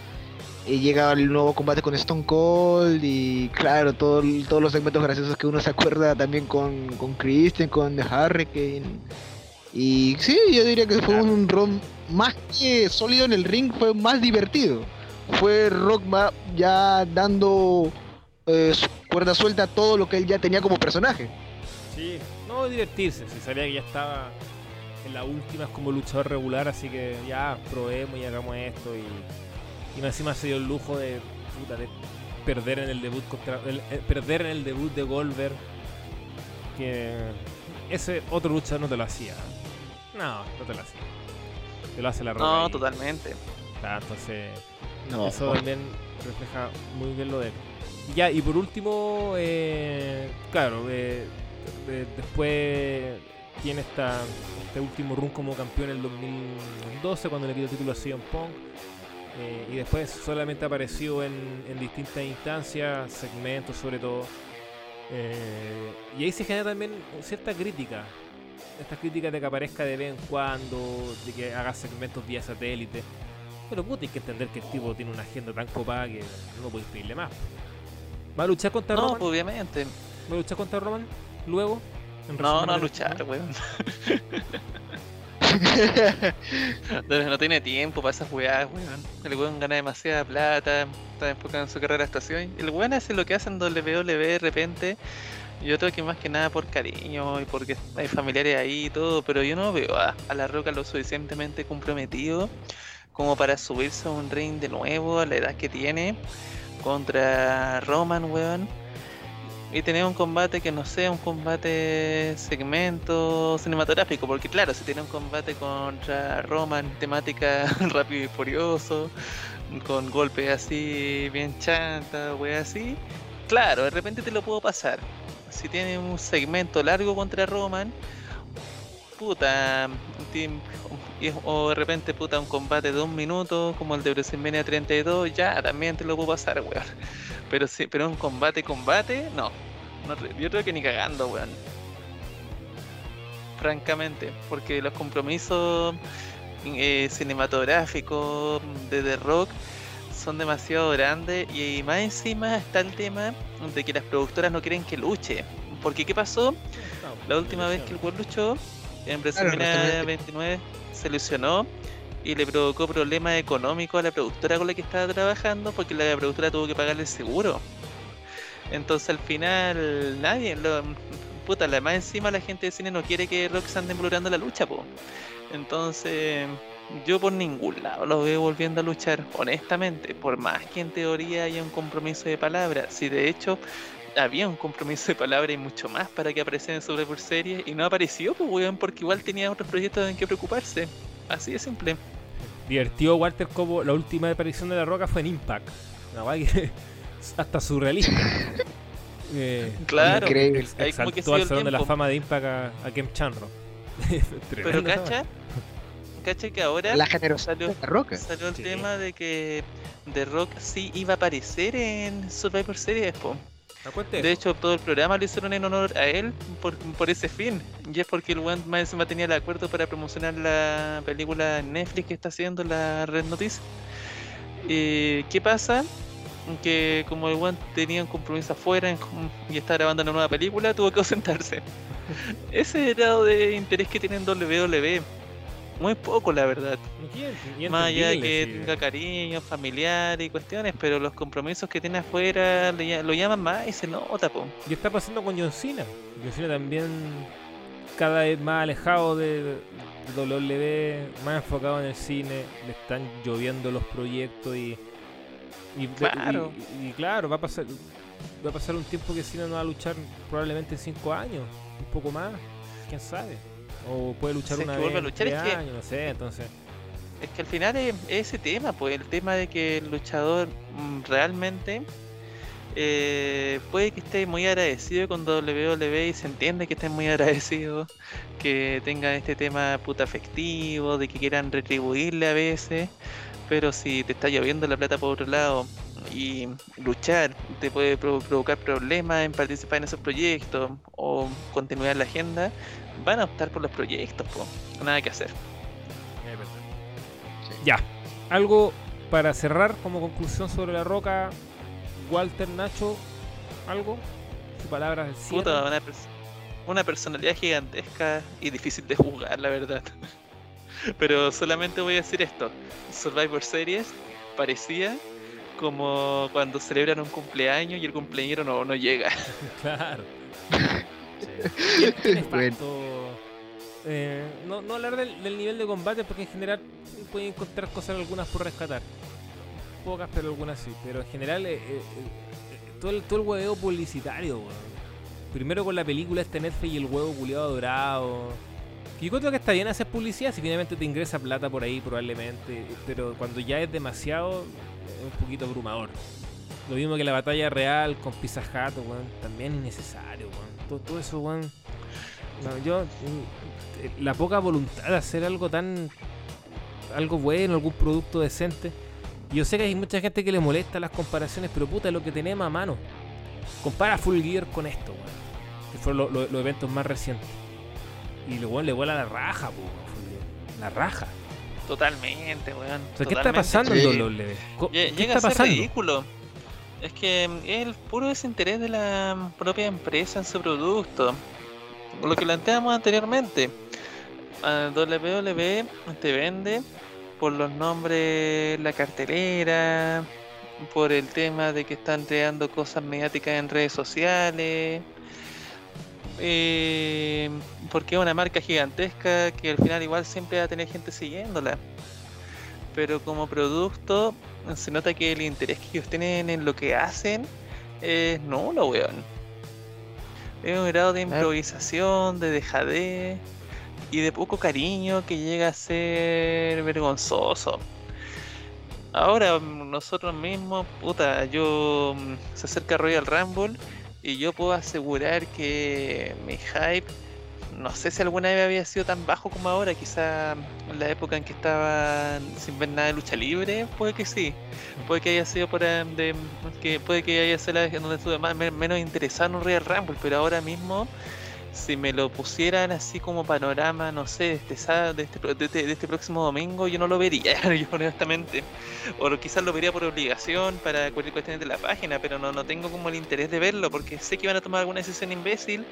S2: eh, llega el nuevo combate con Stone Cold y claro todo, todos los segmentos graciosos que uno se acuerda también con, con Christian, con The Hurricane y sí yo diría que fue un ron más que sólido en el ring fue más divertido. Fue Rock ya dando eh, su cuerda suelta a todo lo que él ya tenía como personaje.
S1: Sí, no divertirse, si sabía que ya estaba en las últimas como luchador regular, así que ya probemos y hagamos esto y, y más encima se dio el lujo de, puta, de perder en el debut contra el- eh, perder en el debut de Goldberg que ese otro luchador no te lo hacía. No, no te lo hacía. Te lo hace la roca.
S3: No, totalmente.
S1: Ah, entonces
S2: No,
S1: eso también refleja muy bien lo de él. Y Ya, y por último, eh, claro, eh, de- después tiene esta, este último run como campeón en el 2012 cuando le quitó el título a CM Punk. eh, y después solamente apareció en, en distintas instancias, segmentos sobre todo. Y ahí se genera también cierta crítica. Estas críticas de que aparezca de vez en cuando, de que haga segmentos vía satélite. Pero puta, hay que entender que el tipo tiene una agenda tan copada que no podéis pedirle más. ¿Va a luchar contra
S3: No,
S1: Roman?
S3: pues, obviamente.
S1: ¿Va a luchar contra Roman? Luego. ¿En
S3: No, no a luchar, weón. No, (laughs) no tiene tiempo para esas weas, weón. El weón gana demasiada plata, está enfocado en su carrera de estación. El weón hace lo que hace en WWE de repente. Yo creo que más que nada por cariño y porque hay familiares ahí y todo, pero yo no veo a, a La Roca lo suficientemente comprometido como para subirse a un ring de nuevo a la edad que tiene contra Roman, weón. Y tener un combate que no sea un combate segmento cinematográfico, porque claro, si tiene un combate contra Roman, temática (laughs) rápido y furioso, con golpes así bien chanta, wey así, claro, de repente te lo puedo pasar. Si tiene un segmento largo contra Roman, puta, y- o de repente puta un combate de un minuto como el de WrestleMania 32, ya también te lo puedo pasar, weón. (laughs) Pero sí, pero un combate, combate, no. Yo creo que ni cagando, weón. Francamente, porque los compromisos eh, cinematográficos de The Rock son demasiado grandes y más encima está el tema de que las productoras no quieren que luche. Porque ¿qué pasó? La última vez que el weón luchó en WrestleMania
S2: WrestleMania.
S3: 29 se lesionó y le provocó problemas económicos a la productora con la que estaba trabajando porque la productora tuvo que pagarle seguro. Entonces al final nadie, lo, puta, la más encima la gente de cine no quiere que se ande involucrando en la lucha, po. Entonces yo por ningún lado lo veo volviendo a luchar, honestamente, por más que en teoría haya un compromiso de palabra. Si de hecho había un compromiso de palabra y mucho más para que apareciera en Survivor Series y no apareció, pues weón, porque igual tenía otros proyectos en que preocuparse. Así de simple.
S1: Divertido Walter como la última aparición de La Roca fue en Impact. Una que (laughs) hasta surrealista. (laughs) Eh,
S3: Claro,
S2: Increíble.
S3: que
S1: al Salón de la. Fama de Impact a, a Kem Chanro. (laughs)
S3: Pero cacha, cacha que ahora
S2: La generosidad
S3: salió,
S2: de la roca.
S3: salió el
S1: Sí.
S3: tema de que The Rock sí iba a aparecer en Survivor Series, po. De hecho, todo el programa lo hicieron en honor a él por, por ese fin. Y es porque el one más encima tenía el acuerdo para promocionar la película Netflix que está haciendo la Red Notice. Eh, ¿Qué pasa? Que como el one tenía un compromiso afuera y está grabando una nueva película, tuvo que ausentarse. (laughs) Ese grado de interés que tiene en WWE. Muy poco, la verdad. Más allá de que
S1: sí.
S3: tenga cariño, familiar y cuestiones, pero los compromisos que tiene afuera le lo llaman más y se nota, po.
S1: Y está pasando con John Cena. John Cena también cada vez más alejado de, WWE, más enfocado en el cine, le están lloviendo los proyectos y y,
S3: Claro.
S1: y- y claro, va a pasar va a pasar un tiempo que Cena no va a luchar probablemente en 5 años, un poco más, quién sabe. O puede luchar una vez
S3: vuelve a
S1: en
S3: luchar, es que-
S1: años, no sé, entonces.
S3: Es que al final es, es ese tema, pues el tema de que el luchador mm, realmente eh, puede que esté muy agradecido con WWE y se entiende que esté muy (laughs) agradecido, que tenga este tema puta afectivo, de que quieran retribuirle a veces, pero si te está lloviendo la plata por otro lado y luchar te puede provo- provocar problemas en participar en esos proyectos o continuar la agenda, van a optar por los proyectos, pues nada que hacer.
S1: Ya, algo para cerrar como conclusión sobre la roca, Walter Nacho, algo, su palabra del cierre.
S3: Puta, una, pers- una personalidad gigantesca y difícil de juzgar, la verdad. (laughs) Pero solamente voy a decir esto. Survivor Series parecía como cuando celebran un cumpleaños y el cumpleañero no, no llega. (laughs)
S1: Claro. (laughs) Sí. (laughs) Tiene
S2: Bueno.
S1: facto, eh, no, no hablar del, del nivel de combate porque en general pueden encontrar cosas algunas por rescatar. Pocas, pero algunas sí. Pero en general, eh, eh, eh, todo, el, todo el hueveo publicitario, weón. Primero con la película este Netflix y el huevo culiado dorado. Que yo creo que está bien hacer publicidad si finalmente te ingresa plata por ahí probablemente. Pero cuando ya es demasiado, es un poquito abrumador. Lo mismo que la batalla real con Pizza Hut, weón, también innecesario, weón. Todo, todo eso, weón. No, yo, mm, la poca voluntad de hacer algo tan. algo bueno, algún producto decente. Yo sé que hay mucha gente que le molesta las comparaciones, pero puta, lo que tenemos a mano. Compara Full Gear con esto, weón. Que fueron lo- lo- los eventos más recientes. Y luego le vuela la raja, weón, Full Gear. La raja.
S3: Totalmente, weón.
S1: O sea, ¿qué está pasando
S2: Sí.
S1: en WWE? ¿Qué
S3: Llega
S1: está
S3: a ser
S1: pasando?
S3: ridículo. Es que es el puro desinterés de la propia empresa en su producto. Lo que planteamos anteriormente. WWE te vende por los nombres, la cartelera, por el tema de que están creando cosas mediáticas en redes sociales. eh, porque es una marca gigantesca que al final igual siempre va a tener gente siguiéndola pero como producto se nota que el interés que ellos tienen en lo que hacen es nulo, weón. Es un grado de improvisación, de dejadez y de poco cariño que llega a ser vergonzoso. Ahora nosotros mismos, puta, yo mm, se acerca Royal Rumble y yo puedo asegurar que mi hype no sé si alguna vez había sido tan bajo como ahora, quizá en la época en que estaba sin ver nada de lucha libre, puede que sí. Puede que haya sido por eh, de, que puede que haya sido la donde estuve más, me- menos interesado en un Real Rumble, pero ahora mismo si me lo pusieran así como panorama, no sé, de este, sá- de este, de este, de este próximo domingo, yo no lo vería, (laughs) yo honestamente. O quizás lo vería por obligación para cualquier cuestión de la página, pero no, no tengo como el interés de verlo porque sé que van a tomar alguna decisión imbécil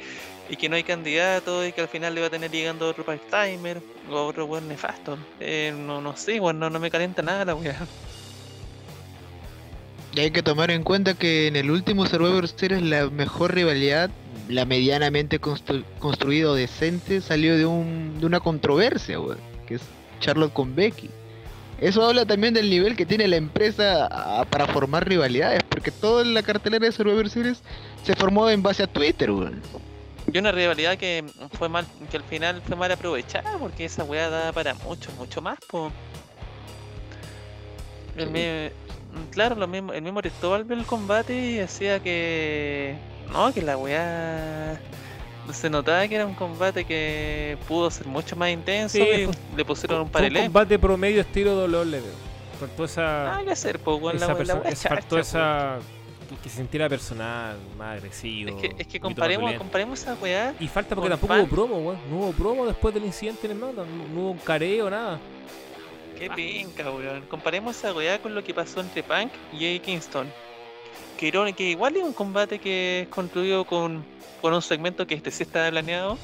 S3: y que no hay candidato y que al final le va a tener llegando otro part-timer o otro weón nefasto. Eh, no, no sé, weón, no, no me calienta nada la weá.
S2: Y hay que tomar en cuenta que en el último Survivor Series la mejor rivalidad, la medianamente constru- construida o decente, salió de, un, de una controversia, weón, que es Charlotte con Becky. Eso habla también del nivel que tiene la empresa ah, para formar rivalidades, porque toda la cartelera de Survivor Series se formó en base a Twitter, weón.
S3: Y una rivalidad que fue mal, que al final fue mal aprovechada porque esa weá da para mucho, mucho más, po. El
S2: Sí.
S3: mi- claro, lo mismo, el mismo Cristóbal vio el combate y decía que. No, que la weá. Se notaba que era un combate que pudo ser mucho más intenso
S1: Sí,
S3: y
S1: fue-
S3: le pusieron un
S1: Fue un
S3: paralelo.
S1: combate promedio estilo WWE. Faltó esa.
S3: Nada que hacer, pues, weón, la,
S1: esa
S3: weá- la weá
S1: es- faltó
S3: po.
S1: esa. Que, que se sintiera personal, más agresivo.
S3: Es que, es que comparemos, comparemos esa weá.
S1: Y falta porque
S3: con
S1: tampoco
S3: fan.
S1: hubo promo, weón. No hubo promo después del incidente en el Manda. No, no hubo un careo, nada.
S3: Qué
S1: Ah.
S3: pinca, weón. Comparemos esa weá con lo que pasó entre Punk y Eddie Kingston. Que, igual es un combate que es construido con, con un segmento que este sí está planeado,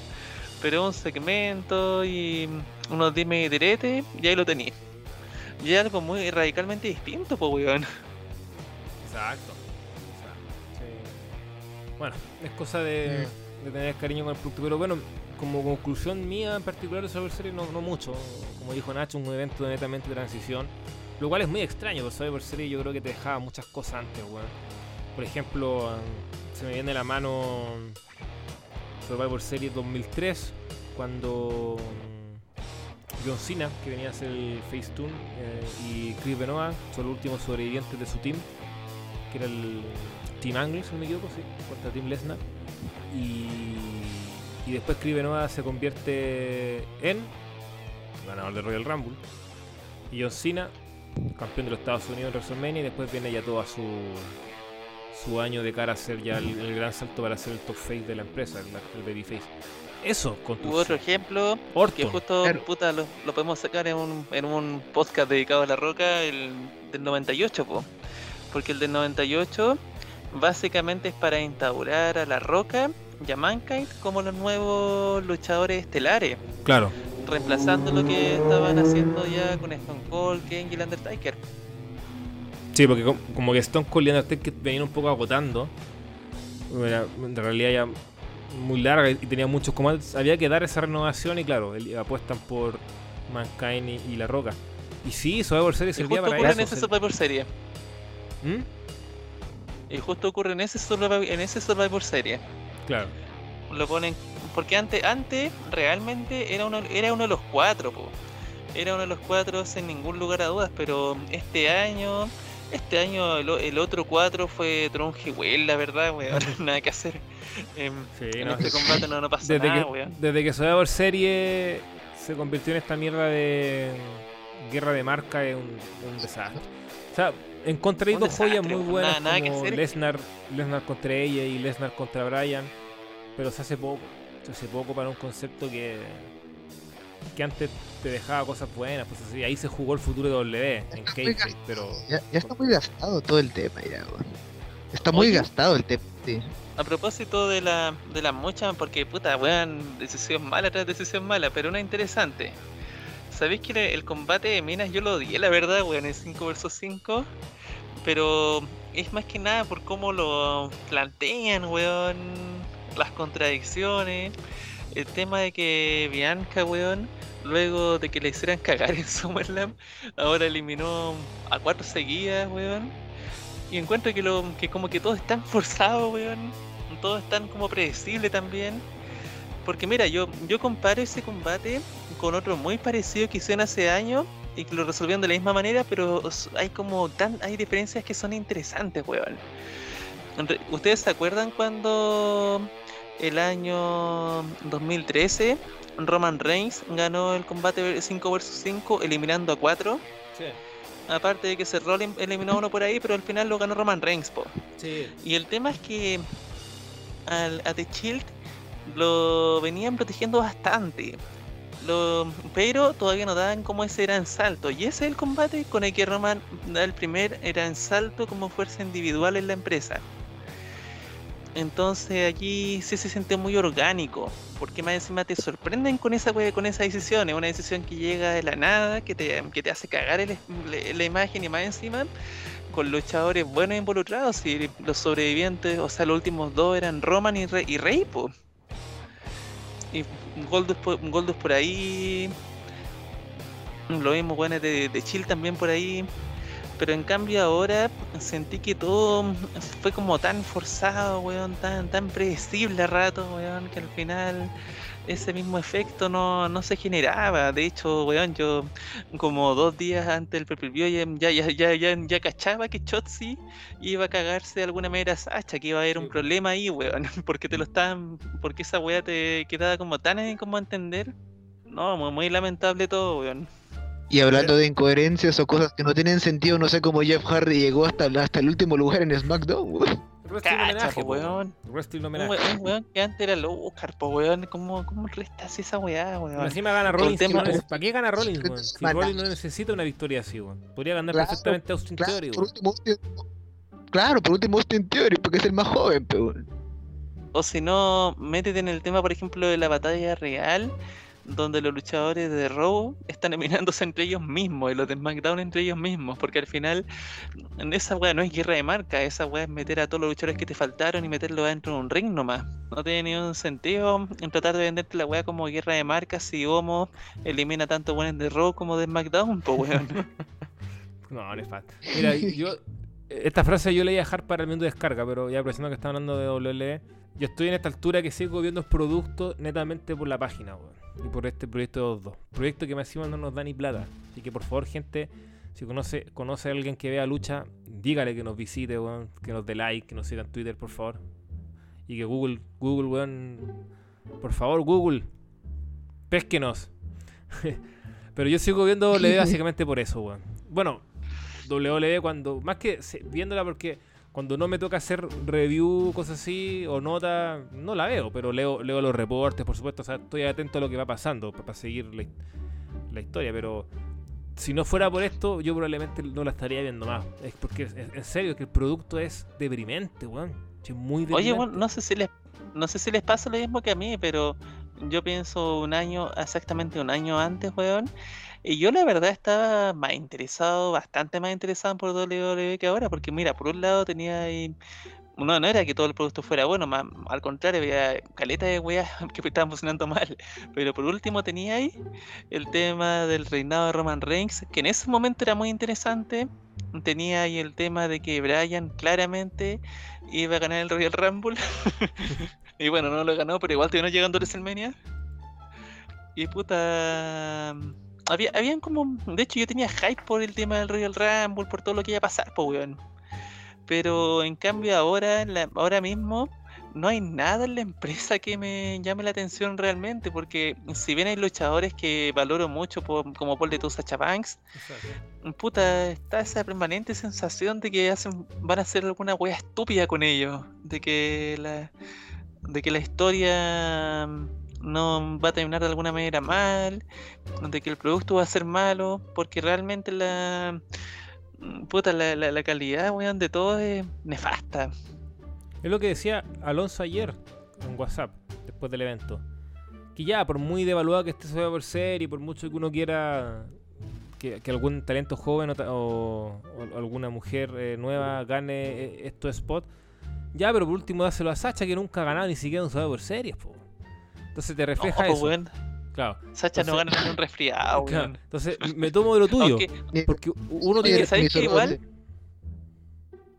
S3: pero un segmento y unos dime y direte, y ahí lo tenéis. Y es algo muy radicalmente distinto, pues weón.
S1: Exacto. Bueno, es cosa de, de tener cariño con el producto. Pero bueno, como conclusión mía en particular de Survivor Series, no, no mucho. Como dijo Nacho, un evento de netamente transición. Lo cual es muy extraño, porque Survivor Series yo creo que te dejaba muchas cosas antes, weón. Por ejemplo, se me viene la mano Survivor Series 2003, cuando um, John Cena, que venía a hacer el Facetune, eh, y Chris Benoit son los últimos sobrevivientes de su team, que era el Team Angle, si no me equivoco, sí, contra Team Lesnar. Y, y después Chris Benoit se convierte en ganador de Royal Rumble. Y John Cena, campeón de los Estados Unidos en WrestleMania, y después viene ya todo a su, su año de cara a ser ya el, el gran salto para ser el top face de la empresa, el, el babyface. Eso, con
S3: Hubo otro ejemplo que justo
S2: Claro.
S3: puta, lo, lo podemos sacar en un, en un podcast dedicado a la roca, el del 98, po. porque el del 98 básicamente es para instaurar a la roca y a Mankind como los nuevos luchadores estelares,
S1: Claro.
S3: reemplazando lo que estaban haciendo ya con Stone Cold, Kane y el Undertaker.
S1: Sí, porque com- como que Stone Cold y Undertaker venían un poco agotando. Era en realidad ya muy larga y tenía muchos combates. Había que dar esa renovación y claro, el- apuestan por Mankind y, y La Roca. Y sí, Survivor Series
S3: Y
S1: servía
S3: justo
S1: para
S3: ocurre
S1: eso.
S3: en ese
S1: se-
S3: Survivor Series.
S1: ¿Mm?
S3: Y justo ocurre en ese Survivor, en ese Survivor Series.
S1: Claro.
S3: lo ponen porque antes antes realmente era uno era uno de los cuatro po. era uno de los cuatro sin ningún lugar a dudas pero este año este año el, o- el otro cuatro fue Tron Hill, la verdad weón (laughs) nada que hacer Em,
S1: Sí,
S3: en
S1: no.
S3: este combate no, no pasa
S1: Desde
S3: nada
S1: que,
S3: weón
S1: desde que Survivor Series se convirtió en esta mierda de guerra de marca es un, un desastre. O sea, encontré dos joyas muy buenas
S3: nada- nada que
S1: como
S3: hacer.
S1: Lesnar, Lesnar contra ella y Lesnar contra Bryan, pero se hace poco, se hace poco para un concepto que que antes te dejaba cosas buenas, pues así, ahí se jugó el futuro de W en
S2: gastado.
S1: pero
S2: Ya, ya está muy gastado todo el tema ya. Está muy
S3: Oye.
S2: gastado el tema, sí.
S3: a propósito de la de las muchas porque puta weón decisión mala tras decisión mala pero una interesante ¿Sabéis que el- el combate de minas yo lo odié, la verdad, weón, en 5 vs 5? Pero es más que nada por cómo lo plantean, weón, las contradicciones, el tema de que Bianca, weón, luego de que le hicieran cagar en (laughs) SummerSlam, ahora eliminó a cuatro seguidas, weón. Y encuentro que, lo, que como que todo es tan forzado, weón, todo es como predecible también. Porque mira, yo, yo comparo ese combate con otro muy parecido que hicieron hace años y que lo resolvieron de la misma manera, pero hay como tan hay diferencias que son interesantes, weón. ¿Ustedes se acuerdan cuando el año 2013 Roman Reigns ganó el combate 5 vs 5 eliminando a 4?
S1: sí,
S3: Aparte de que Seth Rollins eliminó a uno por ahí, pero al final lo ganó Roman Reigns, po.
S1: sí,
S3: Y el tema es que al, a The Shield lo venían protegiendo bastante. Lo, pero todavía no daban como ese gran salto. Y ese es el combate con el que Roman da el primer gran salto como fuerza individual en la empresa. Entonces aquí sí se siente muy orgánico. Porque más encima te sorprenden con esa con esa decisión. Es una decisión que llega de la nada, que te, que te hace cagar el- la- imagen y más encima con luchadores buenos involucrados y los sobrevivientes, o sea, los últimos dos eran Roman y, Rey, y Rey, po. Y Goldust por, Goldust por ahí. Lo mismo, bueno, de, de Chill también por ahí. Pero en cambio ahora sentí que todo fue como tan forzado, weón, tan, tan predecible a rato, weón, que al final ese mismo efecto no, no se generaba. De hecho, weón, yo como dos días antes del preview ya, ya, ya, ya, ya cachaba que Chotzi iba a cagarse de alguna manera a Sacha, que iba a haber un problema ahí, weón, (laughs) porque te lo estaban, porque esa weá te quedaba como tan como entender. No, muy, muy lamentable todo, weón.
S2: Y hablando de incoherencias o cosas que no tienen sentido, no sé cómo Jeff Hardy llegó hasta, hasta el último lugar en SmackDown, weón.
S3: Cacha,
S1: homenaje,
S3: weón.
S1: Wrestling
S3: Un
S1: homenaje.
S3: we- un weón que antes era el Oscar, po weón. ¿Cómo, cómo restas esa weá,
S1: Pero
S3: weón?
S1: encima gana Rollins.
S3: tema-
S1: no ¿Para qué gana Rollins, weón? Si. Rollins no necesita una victoria así, weón. Podría ganar
S2: Claro,
S1: perfectamente a Austin
S2: Claro,
S1: Theory,
S2: por
S1: weón.
S2: último, claro, por último Austin Theory, porque es el más joven, pero
S3: O si no, métete en el tema, por ejemplo, de la batalla real, donde los luchadores de Raw están eliminándose entre ellos mismos y los de SmackDown entre ellos mismos, porque al final esa weá no es guerra de marca, esa weá es meter a todos los luchadores que te faltaron y meterlos dentro de un ring nomás. No tiene ningún sentido en tratar de venderte la weá como guerra de marca si Homo elimina tanto buenos de Raw como de SmackDown, pues weón. (laughs)
S1: No, nefasto. Mira, yo. Esta frase yo leí a Hart para el mundo de descarga, pero ya aprovechando que está hablando de WWE, yo estoy en esta altura que sigo viendo el producto netamente por la página, weón. Y por este proyecto de 2 Proyecto que más encima no nos da ni plata. Así que por favor, gente, si conoce, conoce a alguien que vea lucha, dígale que nos visite, weón, que nos dé like, que nos siga en Twitter, por favor. Y que Google, Google, weón. Por favor, Google. Pésquenos. (laughs) Pero yo sigo viendo WWE (laughs) básicamente por eso, weón. Bueno, WWE cuando. Más que se- viéndola porque cuando no me toca hacer review, cosas así, o nota, no la veo, pero leo, leo los reportes, por supuesto. O sea, estoy atento a lo que va pasando para seguir la, la historia, pero. Si no fuera por esto, yo probablemente no la estaría viendo más. Es porque, en serio, que el producto es deprimente, weón. Es muy deprimente.
S3: Oye, bueno, no sé si les no sé si les pasa lo mismo que a mí, pero yo pienso un año, exactamente un año antes, weón. Y yo la verdad estaba más interesado, bastante más interesado por WWE que ahora, porque mira, por un lado tenía ahí. No, no era que todo el producto fuera bueno, más al contrario, había caleta de weas (laughs) que estaban funcionando mal. Pero por último tenía ahí el tema del reinado de Roman Reigns, que en ese momento era muy interesante. Tenía ahí el tema de que Bryan claramente iba a ganar el Royal Rumble. (laughs) y bueno, no lo ganó, pero igual terminó llegando a WrestleMania. Y puta. Había, habían como. De hecho, yo tenía hype por el tema del Royal Rumble, por todo lo que iba a pasar, pues, weón. Pero en cambio, ahora, la- ahora mismo, no hay nada en la empresa que me llame la atención realmente. Porque si bien hay luchadores que valoro mucho, como Paul de Sacha Banks,
S1: Exacto.
S3: puta, está esa permanente sensación de que hacen, van a hacer alguna wea estúpida con ellos, de que la, de que la historia no va a terminar de alguna manera mal, de que el producto va a ser malo, porque realmente la, mm, puta, la, la, la calidad, weón, de todo es nefasta.
S1: Es lo que decía Alonso ayer en WhatsApp, después del evento. Que ya, por muy devaluada que esté su por ser y por mucho que uno quiera que, algún talento joven o, alguna mujer eh, nueva gane eh, estos spots, ya, pero por último dáselo a Sacha que nunca ha ganado ni siquiera un por series, po. Entonces te refleja
S3: Ojo,
S1: eso. Claro,
S3: Sacha no gana ni un resfriado, (laughs)
S1: claro.
S3: weón.
S1: Entonces me tomo de lo (laughs) tuyo. Porque uno tiene.
S3: ¿sabes
S2: Ni
S3: qué?
S2: solo-
S3: Igual-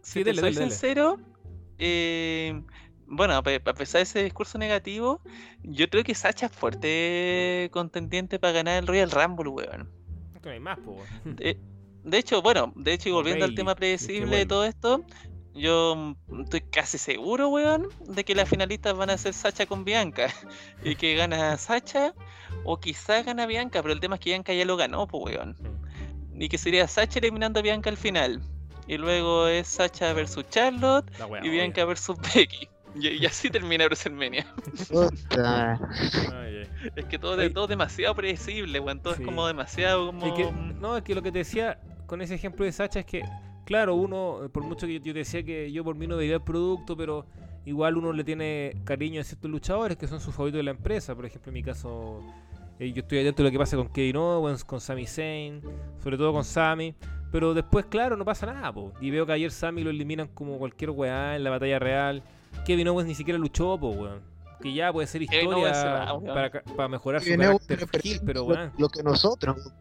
S1: Sí,
S3: Si te
S1: dele,
S3: soy
S1: dele, dele.
S3: sincero, eh, bueno, a pe- a pesar de ese discurso negativo, yo creo que Sacha es fuerte contendiente para ganar el Royal Rumble, weón.
S1: Que no hay más, po. weón.
S3: De, de hecho, bueno, de hecho, y volviendo al tema
S1: que
S3: predecible de todo esto, yo estoy casi seguro, weón, de que las finalistas van a ser Sacha con Bianca. (laughs) Y que gana Sacha, o quizá gana Bianca, pero el tema es que Bianca ya lo ganó, pues, weón. Y que sería Sacha eliminando a Bianca al final. Y luego es Sacha versus Charlotte
S1: wea,
S3: y Bianca versus Becky. Y, y así termina WrestleMania. Es que todo, es demasiado predecible, weón. Todo
S1: Sí.
S3: es como demasiado como.
S1: Que, no, es que lo que te decía con ese ejemplo de Sacha es que, claro, uno, eh, por mucho que yo, yo te decía que yo por mí no veía el producto, pero igual uno le tiene cariño a ciertos luchadores que son sus favoritos de la empresa. Por ejemplo, en mi caso, eh, yo estoy atento a lo que pasa con Kevin Owens, con Sami Zayn, sobre todo con Sami. Pero después, claro, no pasa nada, po. Y veo que ayer Sami lo eliminan como cualquier weá en la batalla real. Kevin Owens ni siquiera luchó, po, weón. Que ya puede ser historia
S3: va,
S1: para, mejorar su
S2: Kevin
S1: carácter heel, pero
S2: lo-
S1: weón.
S2: Lo que nosotros.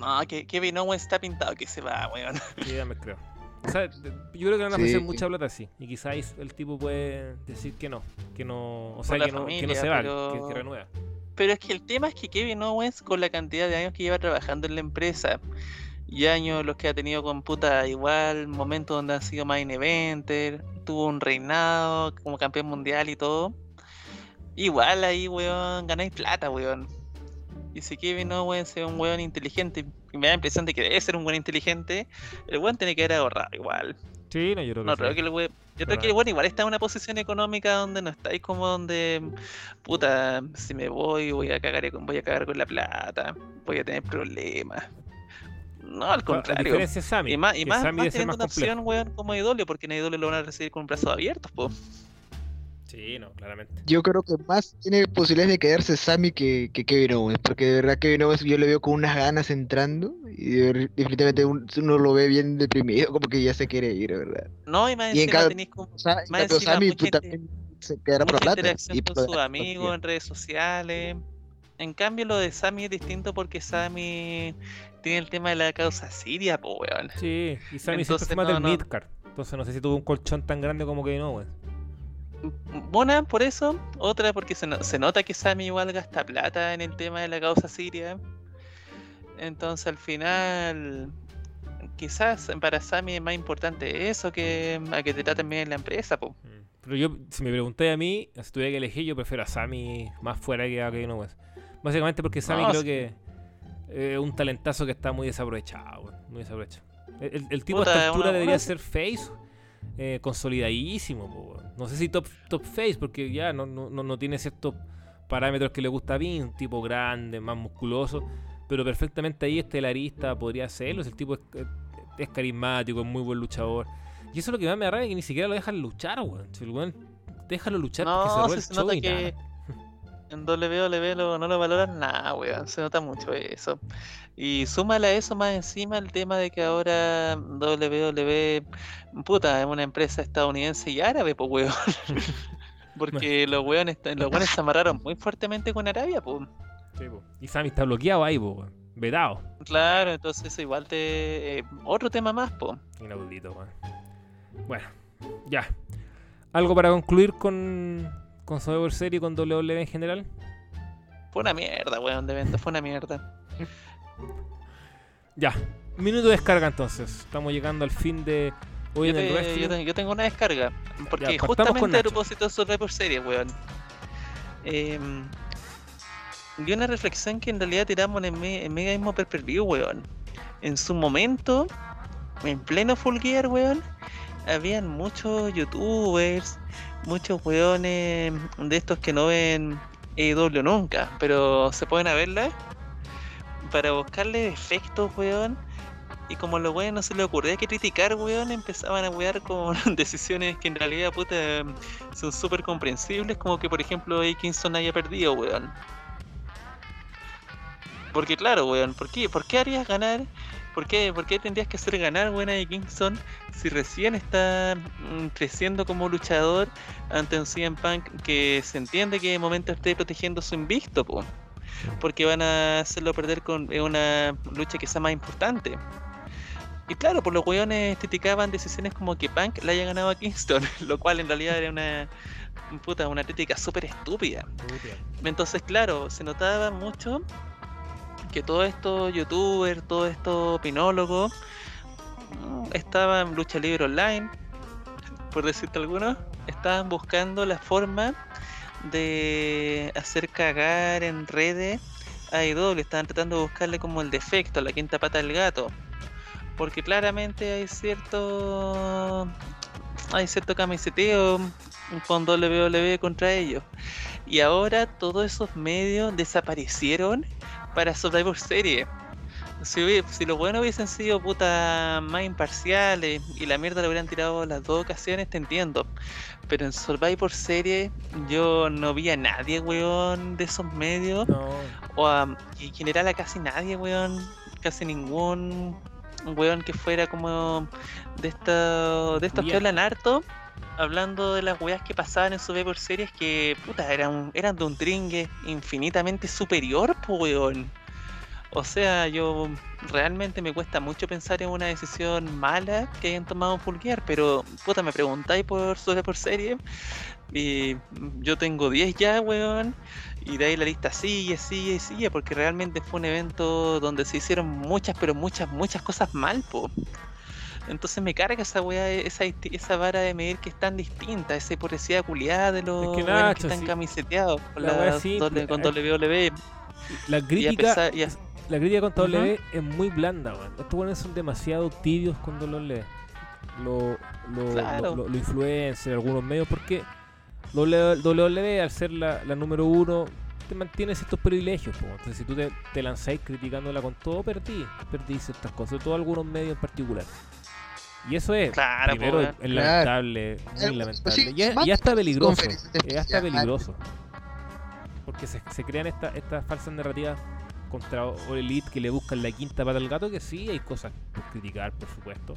S3: No, que Kevin Owens está pintado que se va, weón. (laughs)
S1: Sí, ya me creo. O sea, yo creo que van a
S2: Sí.
S1: ofrecer mucha plata así. Y quizás el tipo puede decir que no. Que no. O sea,
S3: la
S1: que no, que no
S3: familia,
S1: se va,
S3: pero-
S1: que, que renueva.
S3: Pero es que el tema es que Kevin Owens, con la cantidad de años que lleva trabajando en la empresa, y años los que ha tenido con puta igual, momentos donde ha sido main eventer, tuvo un reinado como campeón mundial y todo. Igual ahí, weón, ganáis plata, weón. Y si Kevin Owens es un weón inteligente, y me da la impresión de que debe ser un weón inteligente, el weón tiene que haber ahorrado igual.
S1: Sí, no, yo creo que
S3: No creo que el we- Yo creo que el weón igual está en una posición económica donde no estáis como donde puta, si me voy voy a cagar con- voy a cagar con la plata, voy a tener problemas. No, al contrario.
S1: Sammy.
S3: Y más, y más, más teniendo una
S1: complejo.
S3: opción, weón, como idolio, porque en idolio lo van a recibir con brazos abiertos, po.
S1: Sí, no, claramente.
S2: Yo creo que más tiene posibilidades de quedarse Sammy que, que Kevin Owens, porque de verdad Kevin Owens yo le veo con unas ganas entrando y de- definitivamente un- uno lo ve bien deprimido, como que ya se quiere ir, verdad.
S3: No, y más
S2: Y en
S3: encima
S2: cada-
S3: tenéis como
S2: O sea, en
S3: Más encima,
S2: Sammy
S3: mucha
S2: tú
S3: inte-
S2: también se quedará por
S3: mucha
S2: plata.
S3: interacción
S2: y
S3: con
S2: por
S3: sus amigos en redes sociales. En cambio, lo de Sammy es distinto porque Sammy tiene el tema de la causa siria, po, weón.
S1: Sí, y Sammy
S3: Entonces, no,
S1: del
S3: no.
S1: midcard. Entonces no sé si tuvo un colchón tan grande como Kevin Owens.
S3: Una por eso, otra porque se, no- se nota que Sammy igual gasta plata en el tema de la causa siria. Entonces al final, quizás para Sammy es más importante eso que a que te traten bien en la empresa. Po.
S1: Mm. Pero yo, si me preguntáis a mí, si tuviera que elegir, yo prefiero a Sammy más fuera que a Kevin Owens. Básicamente porque Sammy
S3: No,
S1: creo
S3: sí.
S1: que es un talentazo que está muy desaprovechado, muy desaprovechado. El, el- el tipo
S3: Puta,
S1: a esta altura
S3: una-
S1: debería
S3: una-
S1: ser face, eh, consolidadísimo. po. No sé si top, top face, porque ya no, no, no, tiene ciertos parámetros que le gusta a mí, un tipo grande, más musculoso, pero perfectamente ahí estelarista podría si El tipo es, es carismático, es muy buen luchador. Y eso es lo que más me arranca, que ni siquiera lo dejan luchar, weón. Si el weón, déjalo luchar porque se
S3: No, si
S1: el
S3: se
S1: show
S3: nota que
S1: nada.
S3: En WWE lo- no lo valoran nada, weón. Se nota mucho eso. Y súmale a eso más encima el tema de que ahora WWE, puta, es una empresa estadounidense y árabe, pues, weón. (laughs) Porque los weones, los weones se amarraron muy fuertemente con Arabia, pues.
S1: Sí, po. Y Sammy está bloqueado ahí, po, weón. Vedado.
S3: Claro, entonces eso igual te... eh, otro tema más, pues.
S1: Inaudito, weón. Bueno, ya. ¿Algo para concluir con, con Survivor Series y con WWE en general?
S3: Fue una mierda, weón, de evento, fue una mierda. (laughs)
S1: Ya. Minuto de descarga entonces. Estamos llegando al fin de hoy
S3: Yo,
S1: en el
S3: te- yo yo tengo una descarga. Porque
S1: Ya,
S3: justamente a propósito de Survivor Series, weón. em, vi una reflexión que en realidad tiramos en me- en Mega mismo view, weón. En su momento, en pleno Full Gear, weón, habían muchos youtubers, muchos weones de estos que no ven EW nunca, pero se pueden a verla para buscarle defectos, weón. Y como a los weones no se les ocurría que criticar, weón, empezaban a wear con (laughs) decisiones que en realidad, puta, son súper comprensibles, como que por ejemplo A. Kingston haya perdido, weón. Porque claro, weón, ¿por qué, ¿por qué harías ganar? ¿Por qué, ¿Por qué tendrías que hacer ganar, weón, a A. Kingston si recién está mm, creciendo como luchador ante un CM Punk que se entiende que de momento esté protegiendo su invicto, po? Porque van a hacerlo perder con eh, una lucha que sea más importante. Y claro, por los weones criticaban decisiones como que Punk le haya ganado a Kingston, (laughs) lo cual en realidad era una puta, una crítica súper estúpida. Entonces, claro, se notaba mucho que todos estos youtubers, todos estos opinólogos, estaban lucha libre online, por decirte algunos, estaban buscando la forma de hacer cagar en redes a IW, estaban tratando de buscarle como el defecto, la quinta pata del gato. Porque claramente hay cierto hay cierto camiseteo con WWE contra ellos. Y ahora todos esos medios desaparecieron para Survivor Series. Si, si los buenos hubiesen sido puta más imparciales y la mierda le hubieran tirado las dos ocasiones, te entiendo. Pero en Survivor Series yo no vi a nadie, weón, de esos medios.
S1: No.
S3: O a, y en general a casi nadie, weón. Casi ningún weón que fuera como de, esta, de estos que hablan harto. Hablando de las weas que pasaban en Survivor Series que, puta, eran, eran de un tringue infinitamente superior, weón. O sea, yo realmente me cuesta mucho pensar en una decisión mala que hayan tomado Full Gear, pero puta, me preguntáis por sobre por serie y yo tengo 10 ya, weón, y de ahí la lista sigue, sigue, sigue, porque realmente fue un evento donde se hicieron muchas, pero muchas, muchas cosas mal, po. Entonces me carga esa weá, esa, esa vara de medir que es tan distinta, esa hipocresía culiada de los
S1: que
S3: weones
S1: Nacho,
S3: que están
S1: sí.
S3: camiseteados con,
S1: La
S3: la, doble- con
S1: eh.
S3: WWE.
S1: La
S3: Y a
S1: crítica,
S3: pesar- y a-
S1: la crítica contra
S3: Ujú.
S1: W es muy blanda, weón. Estos weones son demasiado tibios los lees. Lo, lo,
S3: Claro.
S1: lo, lo- lo influencers, algunos medios, porque WWE, al ser la, la número uno, te mantiene ciertos privilegios. po. Entonces, si tú te, te lanzáis criticándola con todo, perdí. Perdí ciertas cosas, sobre todo algunos medios en particular. Y eso es,
S3: Claro, po,
S1: primero, es lamentable, muy
S2: Eh,
S1: lamentable.
S2: sí,
S1: ya,
S2: más
S1: ya está peligroso. Ya está
S2: prensa.
S1: peligroso. Porque se, se crean estas estas falsas narrativas contra All Elite que le buscan la quinta pata al gato, que sí hay cosas por criticar, por supuesto.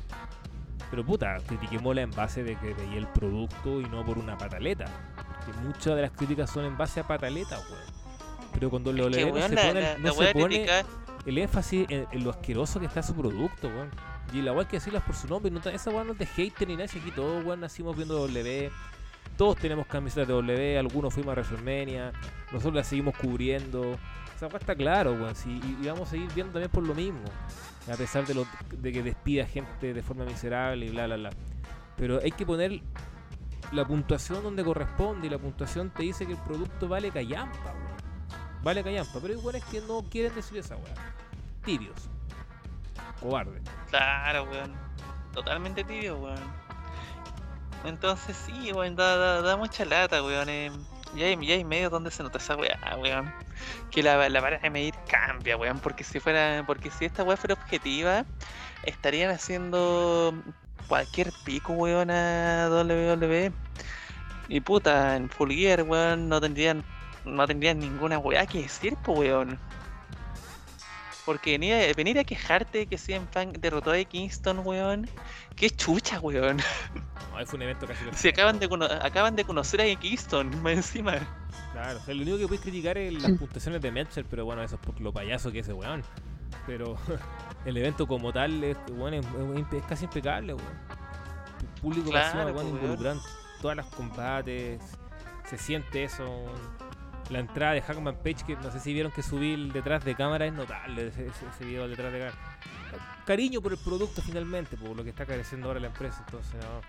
S1: Pero puta, critiquémosla en base de que veía el producto y no por una pataleta. Porque muchas de las críticas son en base a pataletas, weón. Pero cuando lo
S3: es que,
S1: no se pone,
S3: la,
S1: no
S3: la
S1: se
S3: weá
S1: pone
S3: crítica-
S1: el énfasis en, en lo asqueroso que está su producto, weón. Y la weá que decirlas por su nombre. Esa weá no es de hater ni nada. Aquí todos, weón, nacimos viendo W. Todos tenemos camisetas de W. Algunos fuimos a WrestleMania. Nosotros las seguimos cubriendo. Esa weá está claro, weón. sí, y, vamos a seguir viendo también por lo mismo. A pesar de, que despida gente de forma miserable y bla, bla, bla. Pero hay que poner la puntuación donde corresponde. Y la puntuación te dice que el producto vale callampa, weón. Vale callampa. Pero hay weones que no quieren decir esa weá. Tibios. Cobardes.
S3: Claro, weón. Totalmente tibio, weón. Entonces sí, weón, da, da, da mucha lata, weón. eh. Ya hay, ya hay medios donde se nota esa weá, weón. Que la, la vara de medir cambia, weón. Porque si fuera. Porque si esta weá fuera objetiva, estarían haciendo cualquier pico, weón, a WWE. Y puta, en Full Gear, weón, no tendrían. No tendrían ninguna weá que decir, po, weón. Porque venir a, venir a quejarte de que CM Punk derrotó a Kingston, weón. Qué chucha, weón.
S1: No, fue un evento casi (laughs)
S3: Si acaban de, acaban de conocer a Kingston, (laughs) más encima.
S1: Claro, o sea, lo único que puedes criticar es las puntuaciones de Meltzer, pero bueno, eso es por lo payaso que es ese weón. Pero (laughs) el evento como tal es, weón, es, es es casi impecable, weón. El público
S3: Claro,
S1: masivo, weón,
S3: pues, weón.
S1: involucrado en todas las combates. Se siente eso. weón. La entrada de Hackman Page, que no sé si vieron que subí el detrás de cámara, es notable ese, ese- video detrás de cámara. Cariño por el producto finalmente, por lo que está careciendo ahora la empresa. Entonces, no.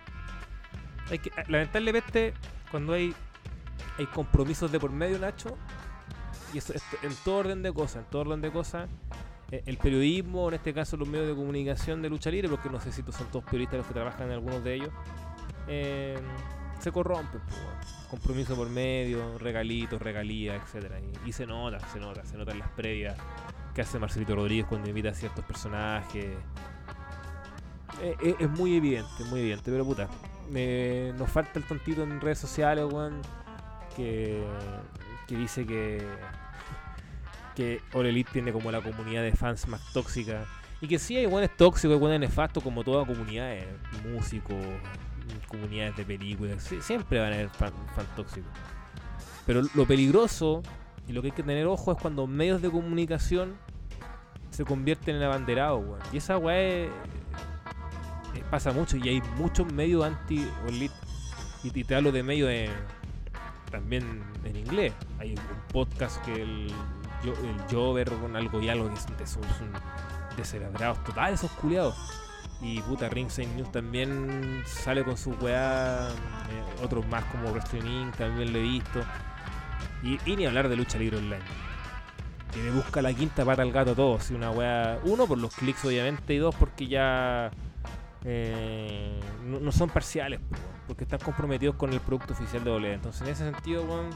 S1: Hay que, lamentablemente, cuando hay hay compromisos de por medio, Nacho. Y eso, en todo orden de cosas, en todo orden de cosas. eh, El periodismo, en este caso los medios de comunicación de lucha libre, porque no sé si son todos periodistas los que trabajan en algunos de ellos, eh, se corrompen. pues, weón. Compromiso por medio, regalitos, regalías, etcétera y, se nota, se nota, se nota en las previas que hace Marcelito Rodríguez cuando invita a ciertos personajes. Eh, eh, es muy evidente, muy evidente, pero puta. eh, nos falta el tontito en redes sociales, weón, que, que dice que que All tiene como la comunidad de fans más tóxica. Y que sí hay buenos tóxicos, hay buenos nefastos, como toda comunidad, eh, músicos, comunidades de películas. siempre van a haber fan, fan tóxicos. Pero lo peligroso y lo que hay que tener ojo es cuando medios de comunicación se convierten en abanderados, weón. Y esa weá es- es- pasa mucho y hay muchos medios anti Elite. Y, te hablo de medios en- también en inglés. Hay un podcast que el, el Jover con algo y algo que de- son, son totales esos culiados. Y puta, Ringside News también sale con su weá. eh, otros más como Wrestling Inc. también lo he visto. Y, ni hablar de lucha libre online. Que me busca la quinta pata al gato a todos. y Una weá. Uno por los clics, obviamente. Y dos porque ya. eh, no, son parciales. Porque están comprometidos con el producto oficial de WWE. Entonces, en ese sentido, weón.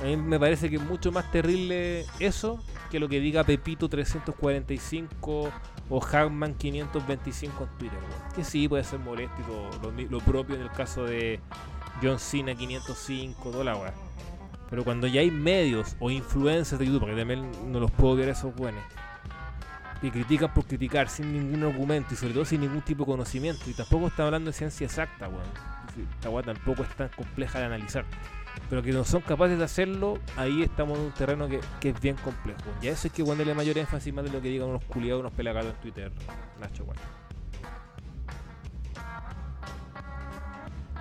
S1: A mí me parece que es mucho más terrible eso que lo que diga Pepito 345 o Hackman 525 en Twitter, weón. Que sí puede ser molesto lo, propio en el caso de John Cena 505, toda la weá. Pero cuando ya hay medios o influencers de YouTube, porque también no los puedo ver esos buenos, que critican por criticar sin ningún argumento y sobre todo sin ningún tipo de conocimiento, y tampoco está hablando de ciencia exacta, weón. Esta weá tampoco es tan compleja de analizar. Pero que no son capaces de hacerlo, ahí estamos en un terreno que, que es bien complejo. Y eso hay que ponerle mayor énfasis más de lo que digan unos culiados, unos pelagatos en Twitter, Nacho Guay.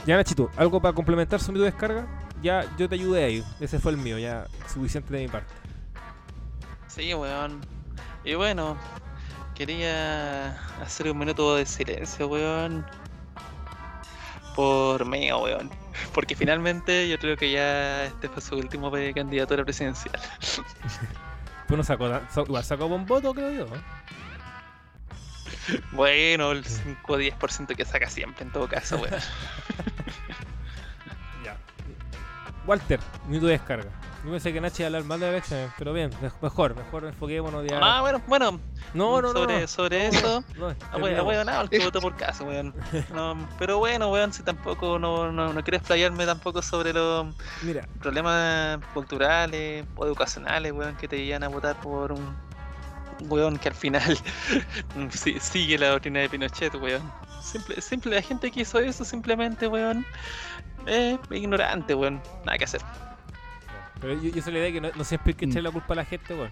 S1: Ya Nachito, ¿algo para complementar sobre tu descarga? Ya yo te ayudé ahí, ese fue el mío, ya suficiente de mi parte.
S3: Sí, weón. Y bueno, quería hacer un minuto de silencio, weón. Por mí, weón. Porque finalmente yo creo que ya este fue su último candidatura presidencial. (laughs)
S1: Pues no sacó, sa- igual sacó buen voto, creo yo.
S3: Bueno, el 5 o 10% que saca siempre en todo caso, weón. (laughs)
S1: Ya. Walter, minuto de descarga. Yo pensé que Nachi iba a hablar mal de elecciones, pero bien, me- mejor, mejor enfoquémonos ya.
S3: Ah, bueno, bueno,
S1: no, no, no.
S3: sobre,
S1: no.
S3: sobre eso.
S1: No,
S3: Ah, bueno, nada, el que votó por caso, weón. (laughs) No, pero bueno, weón, si tampoco no, no, no quiero explayarme tampoco sobre los
S1: Mira,
S3: problemas culturales o educacionales, weón, que te llevan a votar por un weón que al final (laughs) sigue la doctrina de Pinochet, weón. Simple, simple, la gente que hizo eso simplemente, weón, es ignorante, weón. Nada que hacer.
S1: Pero yo, yo soy la idea que no, no siempre hay que
S2: Mm.
S1: echarle la culpa a la gente, weón.